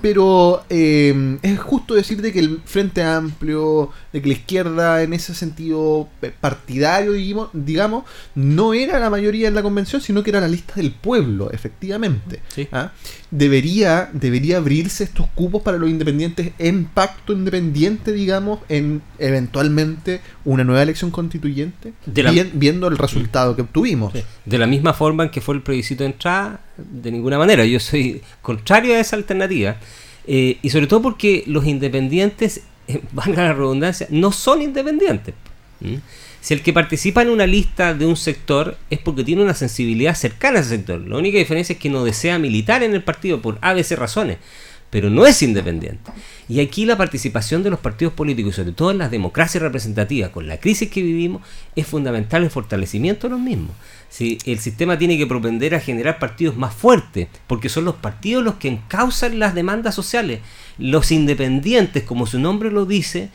Pero eh, es justo decir de que el Frente Amplio, de que la izquierda en ese sentido eh, partidario, digamos, digamos, no era la mayoría en la convención, sino que era la lista del pueblo, efectivamente. Sí. ¿Ah? Debería, debería abrirse estos cupos para los independientes en pacto independiente, digamos, en eventualmente una nueva elección constituyente, De la- Bien- viendo el resultado que obtuvimos. De la misma forma en que fue el plebiscito de entrada, de ninguna manera. Yo soy contrario a esa alternativa. eh, y sobre todo porque los independientes, eh, valga la redundancia, no son independientes. ¿Mm? Si el que participa en una lista de un sector es porque tiene una sensibilidad cercana a ese sector. La única diferencia es que no desea militar en el partido por ABC razones, pero no es independiente. Y aquí la participación de los partidos políticos, sobre todo en las democracias representativas, con la crisis que vivimos, es fundamental el fortalecimiento de los mismos. Si el sistema tiene que propender a generar partidos más fuertes, porque son los partidos los que encausan las demandas sociales. Los independientes, como su nombre lo dice,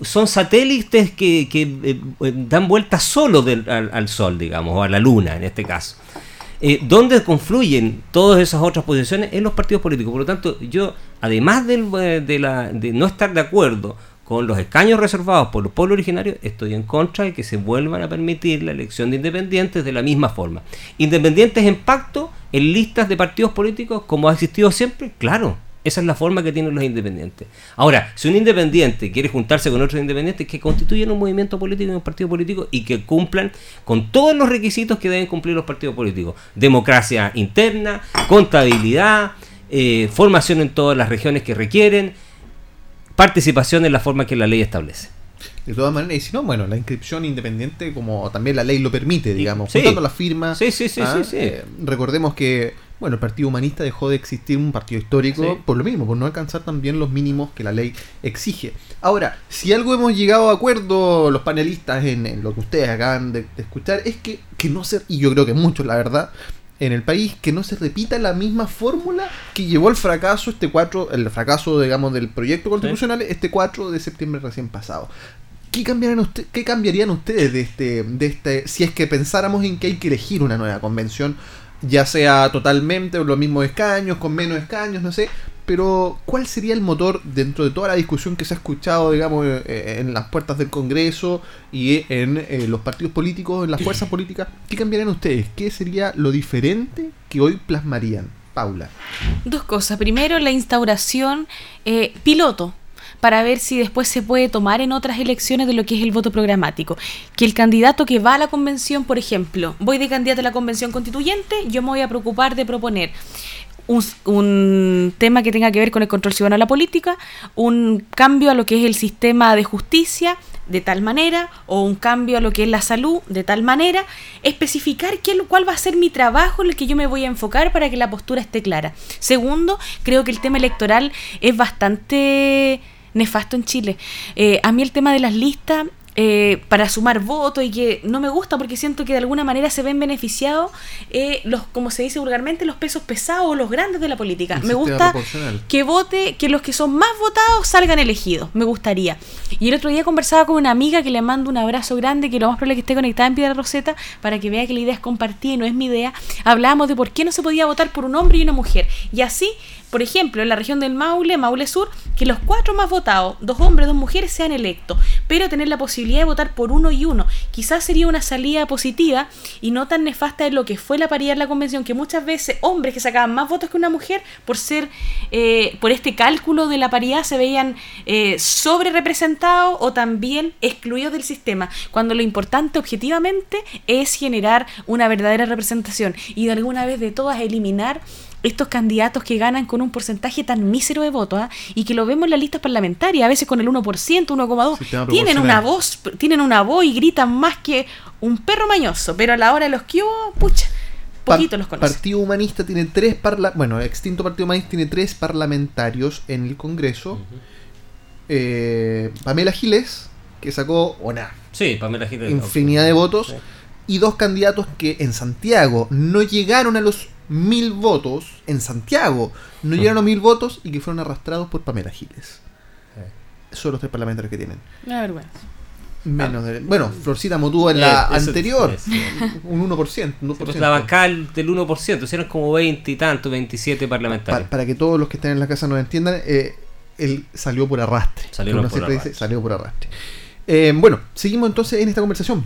son satélites que, eh, eh, dan vueltas solo al, Sol, digamos, o a la Luna en este caso. Eh, ¿Dónde confluyen todas esas otras posiciones? En los partidos políticos. Por lo tanto, yo, además eh, de, de no estar de acuerdo con los escaños reservados por los pueblos originarios, estoy en contra de que se vuelvan a permitir la elección de independientes de la misma forma. Independientes en pacto, en listas de partidos políticos, como ha existido siempre, claro, esa es la forma que tienen los independientes. Ahora, si un independiente quiere juntarse con otros independientes, que constituyan un movimiento político y un partido político y que cumplan con todos los requisitos que deben cumplir los partidos políticos. Democracia interna, contabilidad, eh, formación en todas las regiones que requieren, participación en la forma que la ley establece. De todas maneras, y si no, bueno, la inscripción independiente, como también la ley lo permite, digamos, Sí. juntando las firmas. Sí, sí, sí, ¿ah? sí, sí. Eh, recordemos que bueno, el Partido Humanista dejó de existir un partido histórico Sí. por lo mismo, por no alcanzar también los mínimos que la ley exige. Ahora, si algo hemos llegado a acuerdo los panelistas en, en lo que ustedes acaban de, de escuchar, es que, que no se, y yo creo que muchos, la verdad, en el país, que no se repita la misma fórmula que llevó al fracaso este 4, el fracaso, digamos, del proyecto constitucional este 4 de septiembre recién pasado. ¿Qué cambiarían, usted- qué cambiarían ustedes de este, de este, si es que pensáramos en que hay que elegir una nueva convención, ya sea totalmente o los mismos escaños, con menos escaños, no sé, pero ¿cuál sería el motor dentro de toda la discusión que se ha escuchado, digamos, eh, en las puertas del Congreso y en eh, los partidos políticos, en las fuerzas políticas? ¿Qué cambiarían ustedes? ¿Qué sería lo diferente que hoy plasmarían? Paula. Dos cosas. Primero, la instauración eh, piloto para ver si después se puede tomar en otras elecciones de lo que es el voto programático. Que el candidato que va a la convención, por ejemplo, voy de candidato a la convención constituyente, yo me voy a preocupar de proponer un, tema que tenga que ver con el control ciudadano de la política, un cambio a lo que es el sistema de justicia de tal manera, o un cambio a lo que es la salud de tal manera, especificar qué, cuál va a ser mi trabajo en el que yo me voy a enfocar para que la postura esté clara. Segundo, creo que el tema electoral es bastante nefasto en Chile. Eh, a mí el tema de las listas eh, para sumar votos y que no me gusta porque siento que de alguna manera se ven beneficiados eh, los, como se dice vulgarmente, los pesos pesados o los grandes de la política. El me gusta que vote, que los que son más votados salgan elegidos. Me gustaría. Y el otro día conversaba con una amiga que le mando un abrazo grande, que lo más probable es que esté conectada en Piedra Roseta, para que vea que la idea es compartida y no es mi idea. Hablábamos de por qué no se podía votar por un hombre y una mujer. Y así, por ejemplo, en la región del Maule, Maule Sur, que los cuatro más votados, dos hombres, dos mujeres, sean electos, pero tener la posibilidad de votar por uno y uno. Quizás sería una salida positiva y no tan nefasta de lo que fue la paridad en la convención, que muchas veces hombres que sacaban más votos que una mujer, por ser, eh, por este cálculo de la paridad, se veían eh, sobre representados o también excluidos del sistema, cuando lo importante objetivamente es generar una verdadera representación y de alguna vez de todas eliminar estos candidatos que ganan con un porcentaje tan mísero de votos ¿ah? y que lo vemos en las listas parlamentarias, a veces con el 1%, 1,2%, Sistema tienen una voz, tienen una voz y gritan más que un perro mañoso, pero a la hora de los que hubo, pucha, poquito los conocen. Partido Humanista tiene tres parla bueno, extinto Partido Humanista tiene tres parlamentarios en el Congreso. Eh, Pamela Giles, que sacó una Sí, Pamela Giles. infinidad de votos, Sí. y dos candidatos que en Santiago no llegaron a los mil votos, en Santiago no llegaron a mil votos y que fueron arrastrados por Pamela Giles. Son los tres parlamentarios que tienen. Una vergüenza. Menos de, bueno, Florcita Motúa en la Eh, eso- anterior, eso. un 1%. un Sí, pues 1%. la bancada del 1%, eran como 20 y tanto, 27 Pa- parlamentarios. para que todos los que están en la casa nos entiendan, eh, él salió por arrastre. Uno por siempre arrastre. dice, salió por arrastre. Eh, bueno, seguimos entonces en esta conversación.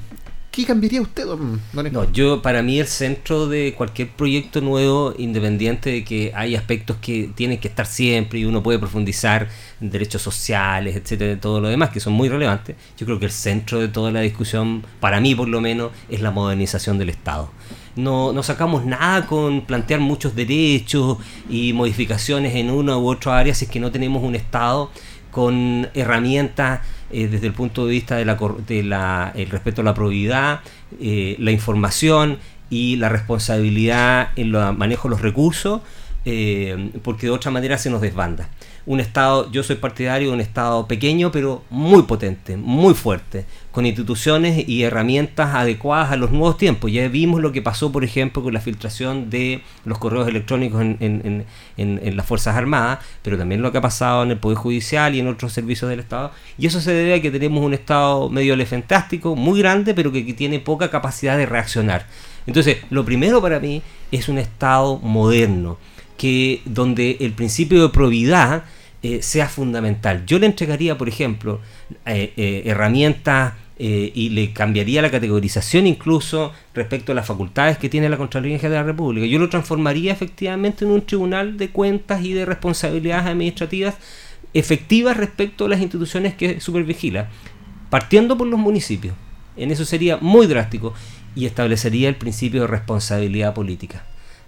¿Qué cambiaría usted, don, don? No, yo para mí el centro de cualquier proyecto nuevo, independiente de que hay aspectos que tienen que estar siempre y uno puede profundizar en derechos sociales, etcétera, y todo lo demás que son muy relevantes, yo creo que el centro de toda la discusión, para mí por lo menos, es la modernización del Estado. No, no sacamos nada con plantear muchos derechos y modificaciones en una u otra área si es que no tenemos un Estado con herramientas eh, desde el punto de vista de la, cor- de la- respeto a la probidad, eh, la información y la responsabilidad en el manejo de los recursos, eh, porque de otra manera se nos desbanda. Un Estado, yo soy partidario de un Estado pequeño, pero muy potente, muy fuerte, con instituciones y herramientas adecuadas a los nuevos tiempos. Ya vimos lo que pasó, por ejemplo, con la filtración de los correos electrónicos en, en- en- en- las Fuerzas Armadas, pero también lo que ha pasado en el Poder Judicial y en otros servicios del Estado. Y eso se debe a que tenemos un Estado medio elefantástico, muy grande, pero que, que tiene poca capacidad de reaccionar. Entonces, lo primero para mí es un Estado moderno, que donde el principio de probidad eh, sea fundamental. Yo le entregaría, por ejemplo, eh, eh, herramientas y le cambiaría la categorización incluso respecto a las facultades que tiene la Contraloría General de la República. Yo lo transformaría efectivamente en un tribunal de cuentas y de responsabilidades administrativas efectivas respecto a las instituciones que supervigila, partiendo por los municipios. En eso sería muy drástico y establecería el principio de responsabilidad política.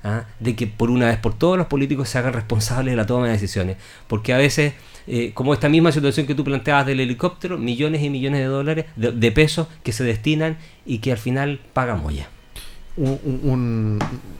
¿Ah? De que por una vez por todos los políticos se hagan responsables de la toma de decisiones. Porque a veces, eh, como esta misma situación que tú planteabas del helicóptero, millones y millones de dólares, de, de pesos que se destinan y que al final pagamos ya. un, un-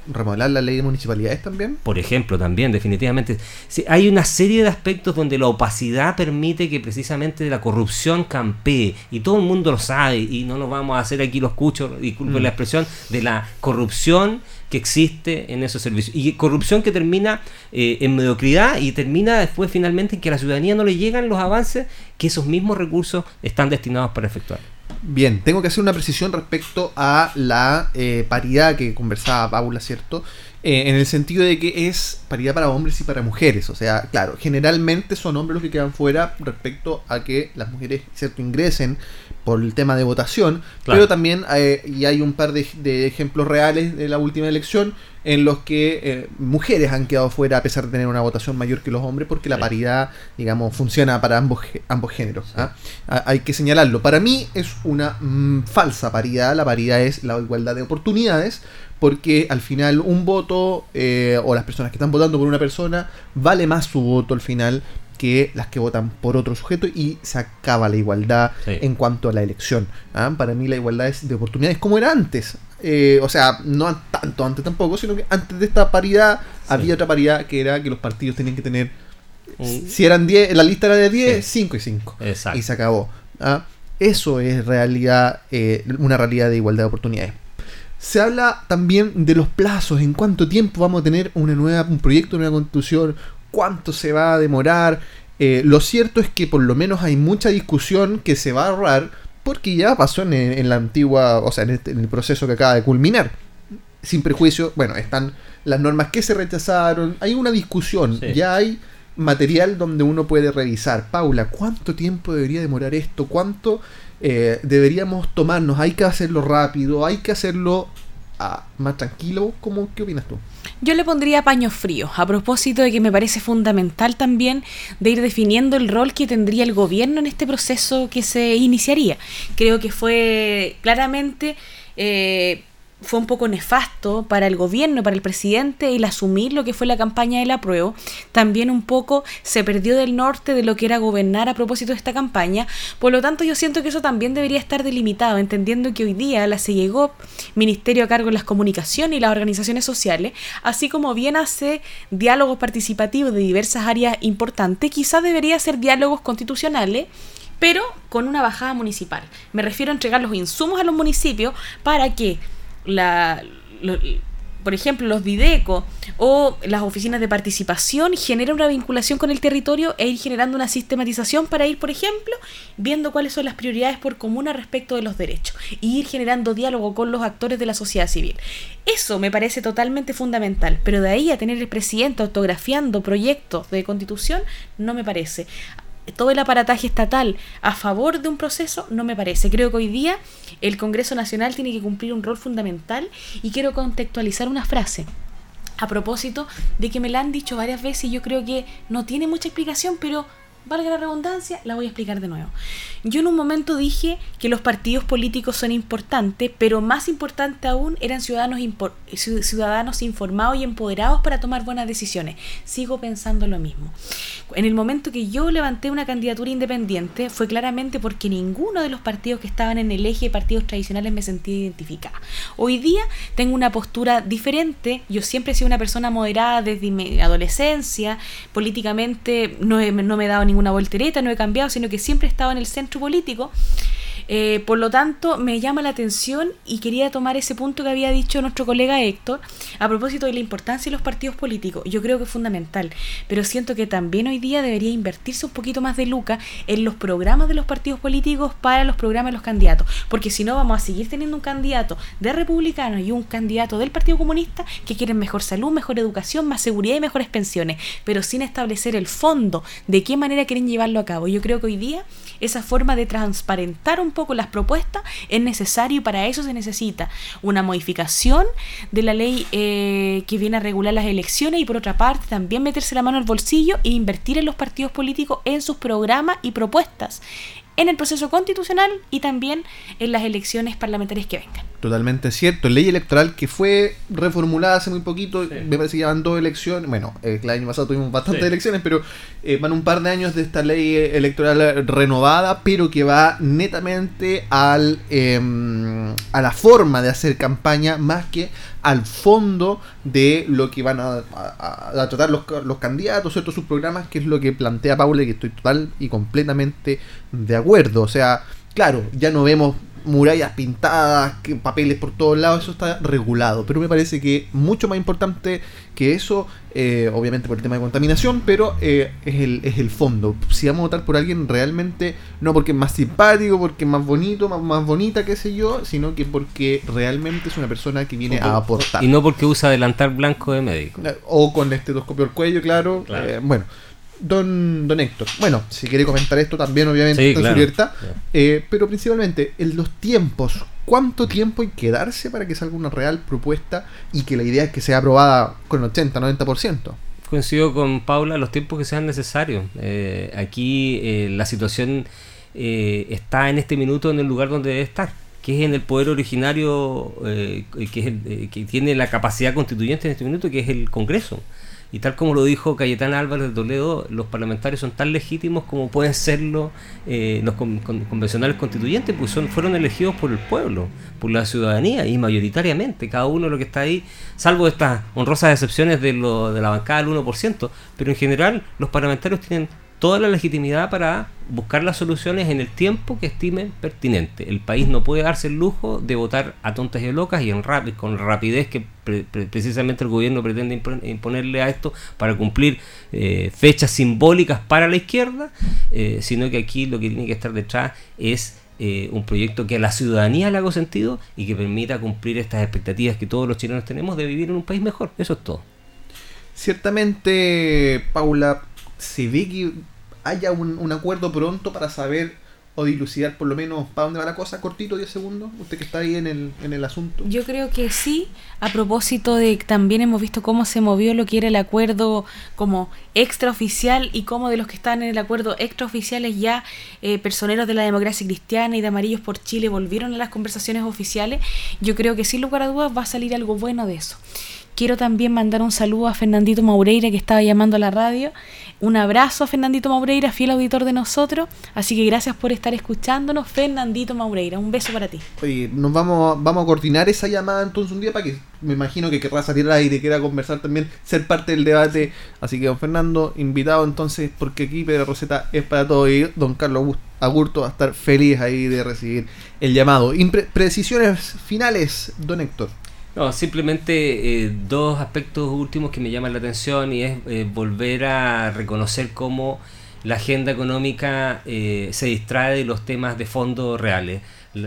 remodelar la ley de municipalidades también. Por ejemplo, también, definitivamente. Sí, hay una serie de aspectos donde la opacidad permite que precisamente la corrupción campee. Y todo el mundo lo sabe. Y no nos vamos a hacer aquí los cuchos, disculpen Mm. la expresión, de la corrupción que existe en esos servicios. Y corrupción que termina eh, en mediocridad y termina después finalmente en que a la ciudadanía no le llegan los avances que esos mismos recursos están destinados para efectuar. Bien, tengo que hacer una precisión respecto a la eh, paridad que conversaba Paula, ¿cierto? Eh, en el sentido de que es paridad para hombres y para mujeres. O sea, claro, generalmente son hombres los que quedan fuera respecto a que las mujeres, ¿cierto?, ingresen por el tema de votación. Claro. Pero también eh, y hay un par de, de ejemplos reales de la última elección en los que eh, mujeres han quedado fuera a pesar de tener una votación mayor que los hombres porque la Sí. paridad, digamos, funciona para ambos, ambos géneros. ¿ah? Ah, Hay que señalarlo. Para mí es una mm, falsa paridad. La paridad es la igualdad de oportunidades porque al final un voto eh, o las personas que están votando por una persona vale más su voto al final que las que votan por otro sujeto y se acaba la igualdad Sí. en cuanto a la elección. ¿ah? Para mí la igualdad es de oportunidades como era antes. Eh, o sea, no tanto antes tampoco, sino que antes de esta paridad había otra paridad que era que los partidos tenían que tener, si eran 10, la lista era de 10, Sí. 5 y 5. Exacto. Y se acabó. ¿ah? Eso es realidad, eh, una realidad de igualdad de oportunidades. Se habla también de los plazos, en cuánto tiempo vamos a tener una nueva, un proyecto una constitución, cuánto se va a demorar. Eh, lo cierto es que por lo menos hay mucha discusión que se va a ahorrar porque ya pasó en, en la antigua, o sea, en, este- en el proceso que acaba de culminar. Sin prejuicio, bueno, están las normas que se rechazaron, hay una discusión, Sí. ya hay material donde uno puede revisar. Paula, ¿cuánto tiempo debería demorar esto? ¿Cuánto eh, deberíamos tomarnos? ¿Hay que hacerlo rápido? ¿Hay que hacerlo más tranquilo? ¿Cómo, ¿Qué opinas tú? Yo le pondría paños fríos, a propósito de que me parece fundamental también de ir definiendo el rol que tendría el gobierno en este proceso que se iniciaría. Creo que fue claramente... eh, fue un poco nefasto para el gobierno, para el presidente, el asumir lo que fue la campaña del apruebo. También un poco se perdió del norte de lo que era gobernar a propósito de esta campaña. Por lo tanto, yo siento que eso también debería estar delimitado, entendiendo que hoy día la CIEGOP, Ministerio a cargo de las comunicaciones y las organizaciones sociales, así como bien hace diálogos participativos de diversas áreas importantes, quizás debería hacer diálogos constitucionales pero con una bajada municipal. Me refiero a entregar los insumos a los municipios para que la, por ejemplo, los Videco o las oficinas de participación generen una vinculación con el territorio e ir generando una sistematización para ir, por ejemplo, viendo cuáles son las prioridades por comuna respecto de los derechos y ir generando diálogo con los actores de la sociedad civil. Eso me parece totalmente fundamental, pero de ahí a tener el presidente autografiando proyectos de constitución, no me parece todo el aparataje estatal a favor de un proceso no me parece. Creo que hoy día el Congreso Nacional tiene que cumplir un rol fundamental y quiero contextualizar una frase. A propósito de que me la han dicho varias veces y yo creo que no tiene mucha explicación, pero valga la redundancia, la voy a explicar de nuevo. Yo en un momento dije que los partidos políticos son importantes, pero más importante aún eran ciudadanos, ciudadanos informados y empoderados para tomar buenas decisiones. Sigo pensando lo mismo. En el momento que yo levanté una candidatura independiente fue claramente porque ninguno de los partidos que estaban en el eje de partidos tradicionales me sentía identificada. Hoy día tengo una postura diferente. Yo siempre he sido una persona moderada desde mi adolescencia. Políticamente no, he- no me he dado ninguna voltereta, no he cambiado, sino que siempre he estado en el centro político. Eh, por lo tanto, me llama la atención y quería tomar ese punto que había dicho nuestro colega Héctor a propósito de la importancia de los partidos políticos. Yo creo que es fundamental, pero siento que también hoy día debería invertirse un poquito más de lucas en los programas de los partidos políticos para los programas de los candidatos, porque si no vamos a seguir teniendo un candidato de republicanos y un candidato del Partido Comunista que quieren mejor salud, mejor educación, más seguridad y mejores pensiones, pero sin establecer el fondo de qué manera quieren llevarlo a cabo. Yo creo que hoy día esa forma de transparentar un poco las propuestas es necesario y para eso se necesita una modificación de la ley eh, que viene a regular las elecciones y por otra parte también meterse la mano al bolsillo e invertir en los partidos políticos en sus programas y propuestas en el proceso constitucional y también en las elecciones parlamentarias que vengan. Totalmente cierto. Ley electoral que fue reformulada hace muy poquito. Me parece que van dos elecciones. Bueno, eh, el año pasado tuvimos bastantes Sí. elecciones, pero eh, van un par de años de esta ley eh, electoral renovada, pero que va netamente al em, a la forma de hacer campaña más que al fondo de lo que van a, tratar los, ca- los candidatos, ¿cierto? sus programas, que es lo que plantea Paula y que estoy total y completamente de acuerdo. O sea, claro, ya no vemos murallas pintadas, que papeles por todos lados, eso está regulado. Pero me parece que mucho más importante que eso, eh, obviamente por el tema de contaminación, pero eh, es, el, es el fondo. Si vamos a votar por alguien realmente, no porque es más simpático, porque es más bonito, más, más bonita, qué sé yo, sino que porque realmente es una persona que viene a aportar. Y no porque usa delantal blanco de médico. O con el estetoscopio al cuello, claro. Claro. Eh, bueno, don, don Héctor. Bueno, si quiere comentar esto también, obviamente, Sí, está en claro. su libertad. Eh, pero principalmente, en los tiempos. ¿Cuánto tiempo hay que darse para que salga una real propuesta y que la idea es que sea aprobada con 80, 90%? Coincido con Paula, los tiempos que sean necesarios. Eh, aquí eh, la situación eh, está en este minuto en el lugar donde debe estar, que es en el poder originario eh, que, es el- eh, que tiene la capacidad constituyente en este minuto, que es el Congreso. Y tal como lo dijo Cayetana Álvarez de Toledo, los parlamentarios son tan legítimos como pueden serlo eh, los con- con- convencionales constituyentes, pues son, fueron elegidos por el pueblo, por la ciudadanía y mayoritariamente, cada uno lo que está ahí, salvo estas honrosas excepciones de, lo, de la bancada del 1%, pero en general los parlamentarios tienen toda la legitimidad para buscar las soluciones en el tiempo que estimen pertinente. El país no puede darse el lujo de votar a tontas y locas y con rapidez que pre- pre- precisamente el gobierno pretende impon- imponerle a esto para cumplir eh, fechas simbólicas para la izquierda, eh, sino que aquí lo que tiene que estar detrás es eh, un proyecto que a la ciudadanía le haga sentido y que permita cumplir estas expectativas que todos los chilenos tenemos de vivir en un país mejor. Eso es todo. Ciertamente, Paula, se ve que haya un, un acuerdo pronto para saber o dilucidar por lo menos para dónde va la cosa, cortito, 10 segundos, usted que está ahí en el, en el asunto. Yo creo que sí, a propósito de que también hemos visto cómo se movió lo que era el acuerdo como extraoficial y cómo de los que están en el acuerdo extraoficiales ya eh, personeros de la democracia cristiana y de Amarillos por Chile volvieron a las conversaciones oficiales, yo creo que sin lugar a dudas va a salir algo bueno de eso. Quiero también mandar un saludo a Fernandito Maureira que estaba llamando a la radio. Un abrazo a Fernandito Maureira, fiel auditor de nosotros. Así que gracias por estar escuchándonos, Fernandito Maureira. Un beso para ti. Oye, nos vamos, vamos a coordinar esa llamada entonces un día para que me imagino que querrá salir al aire, quiera conversar también, ser parte del debate. Así que don Fernando, invitado entonces, porque aquí Pedro Roseta es para todo y don Carlos Agurto va a estar feliz ahí de recibir el llamado. Precisiones finales, don Héctor. No, simplemente eh, dos aspectos últimos que me llaman la atención y es eh, volver a reconocer cómo la agenda económica eh, se distrae de los temas de fondo reales.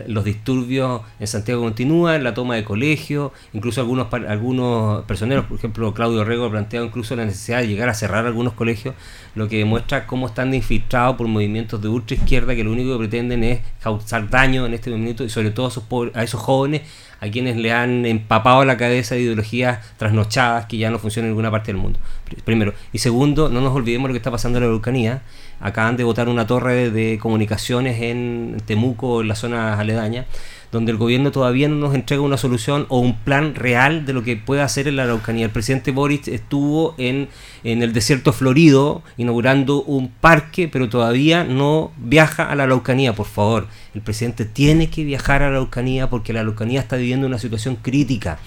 Los disturbios en Santiago continúan, la toma de colegios, incluso algunos algunos personeros, por ejemplo Claudio Rego ha planteado incluso la necesidad de llegar a cerrar algunos colegios, lo que demuestra cómo están infiltrados por movimientos de ultra izquierda que lo único que pretenden es causar daño en este momento y sobre todo a esos, pobres- a esos jóvenes a quienes le han empapado la cabeza de ideologías trasnochadas que ya no funcionan en ninguna parte del mundo. Pr- Primero. Y segundo, no nos olvidemos lo que está pasando en la Araucanía. Acaban de botar una torre de comunicaciones en Temuco, en la zona aledaña, donde el gobierno todavía no nos entrega una solución o un plan real de lo que puede hacer en la Araucanía. El presidente Boric estuvo en, en el desierto florido inaugurando un parque, pero todavía no viaja a la Araucanía, por favor. El presidente tiene que viajar a la Araucanía porque la Araucanía está viviendo una situación crítica.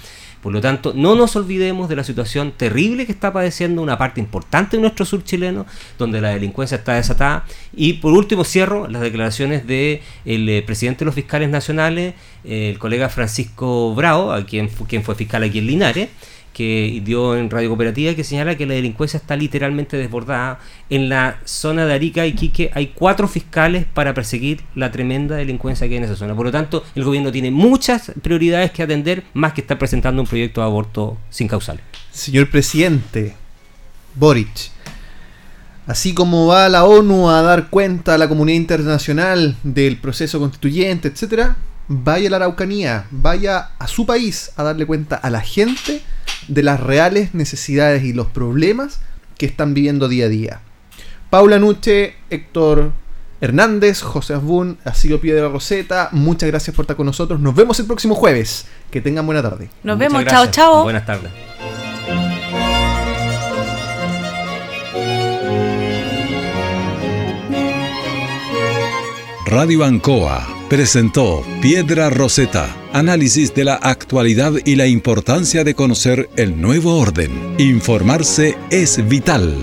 Por lo tanto, no nos olvidemos de la situación terrible que está padeciendo una parte importante de nuestro sur chileno, donde la delincuencia está desatada. Y por último, cierro las declaraciones del presidente de los fiscales nacionales, eh, el colega Francisco Bravo, a quien, quien fue fiscal aquí en Linares, que dio en Radio Cooperativa, que señala que la delincuencia está literalmente desbordada. En la zona de Arica y Quique hay cuatro fiscales para perseguir la tremenda delincuencia que hay en esa zona. Por lo tanto, el gobierno tiene muchas prioridades que atender, más que estar presentando un proyecto de aborto sin causales. Señor presidente Boric, así como va la ONU a dar cuenta a la comunidad internacional del proceso constituyente, etcétera, vaya a la Araucanía, vaya a su país a darle cuenta a la gente de las reales necesidades y los problemas que están viviendo día a día. Paula Nuche, Héctor Hernández, José Asbun, ha sido Piedra Roseta. Muchas gracias por estar con nosotros. Nos vemos el próximo jueves. Que tengan buena tarde. Nos Muchas vemos, gracias. chao, chao. Buenas tardes. Radio Ancoa presentó Piedra Roseta, análisis de la actualidad y la importancia de conocer el nuevo orden. Informarse es vital.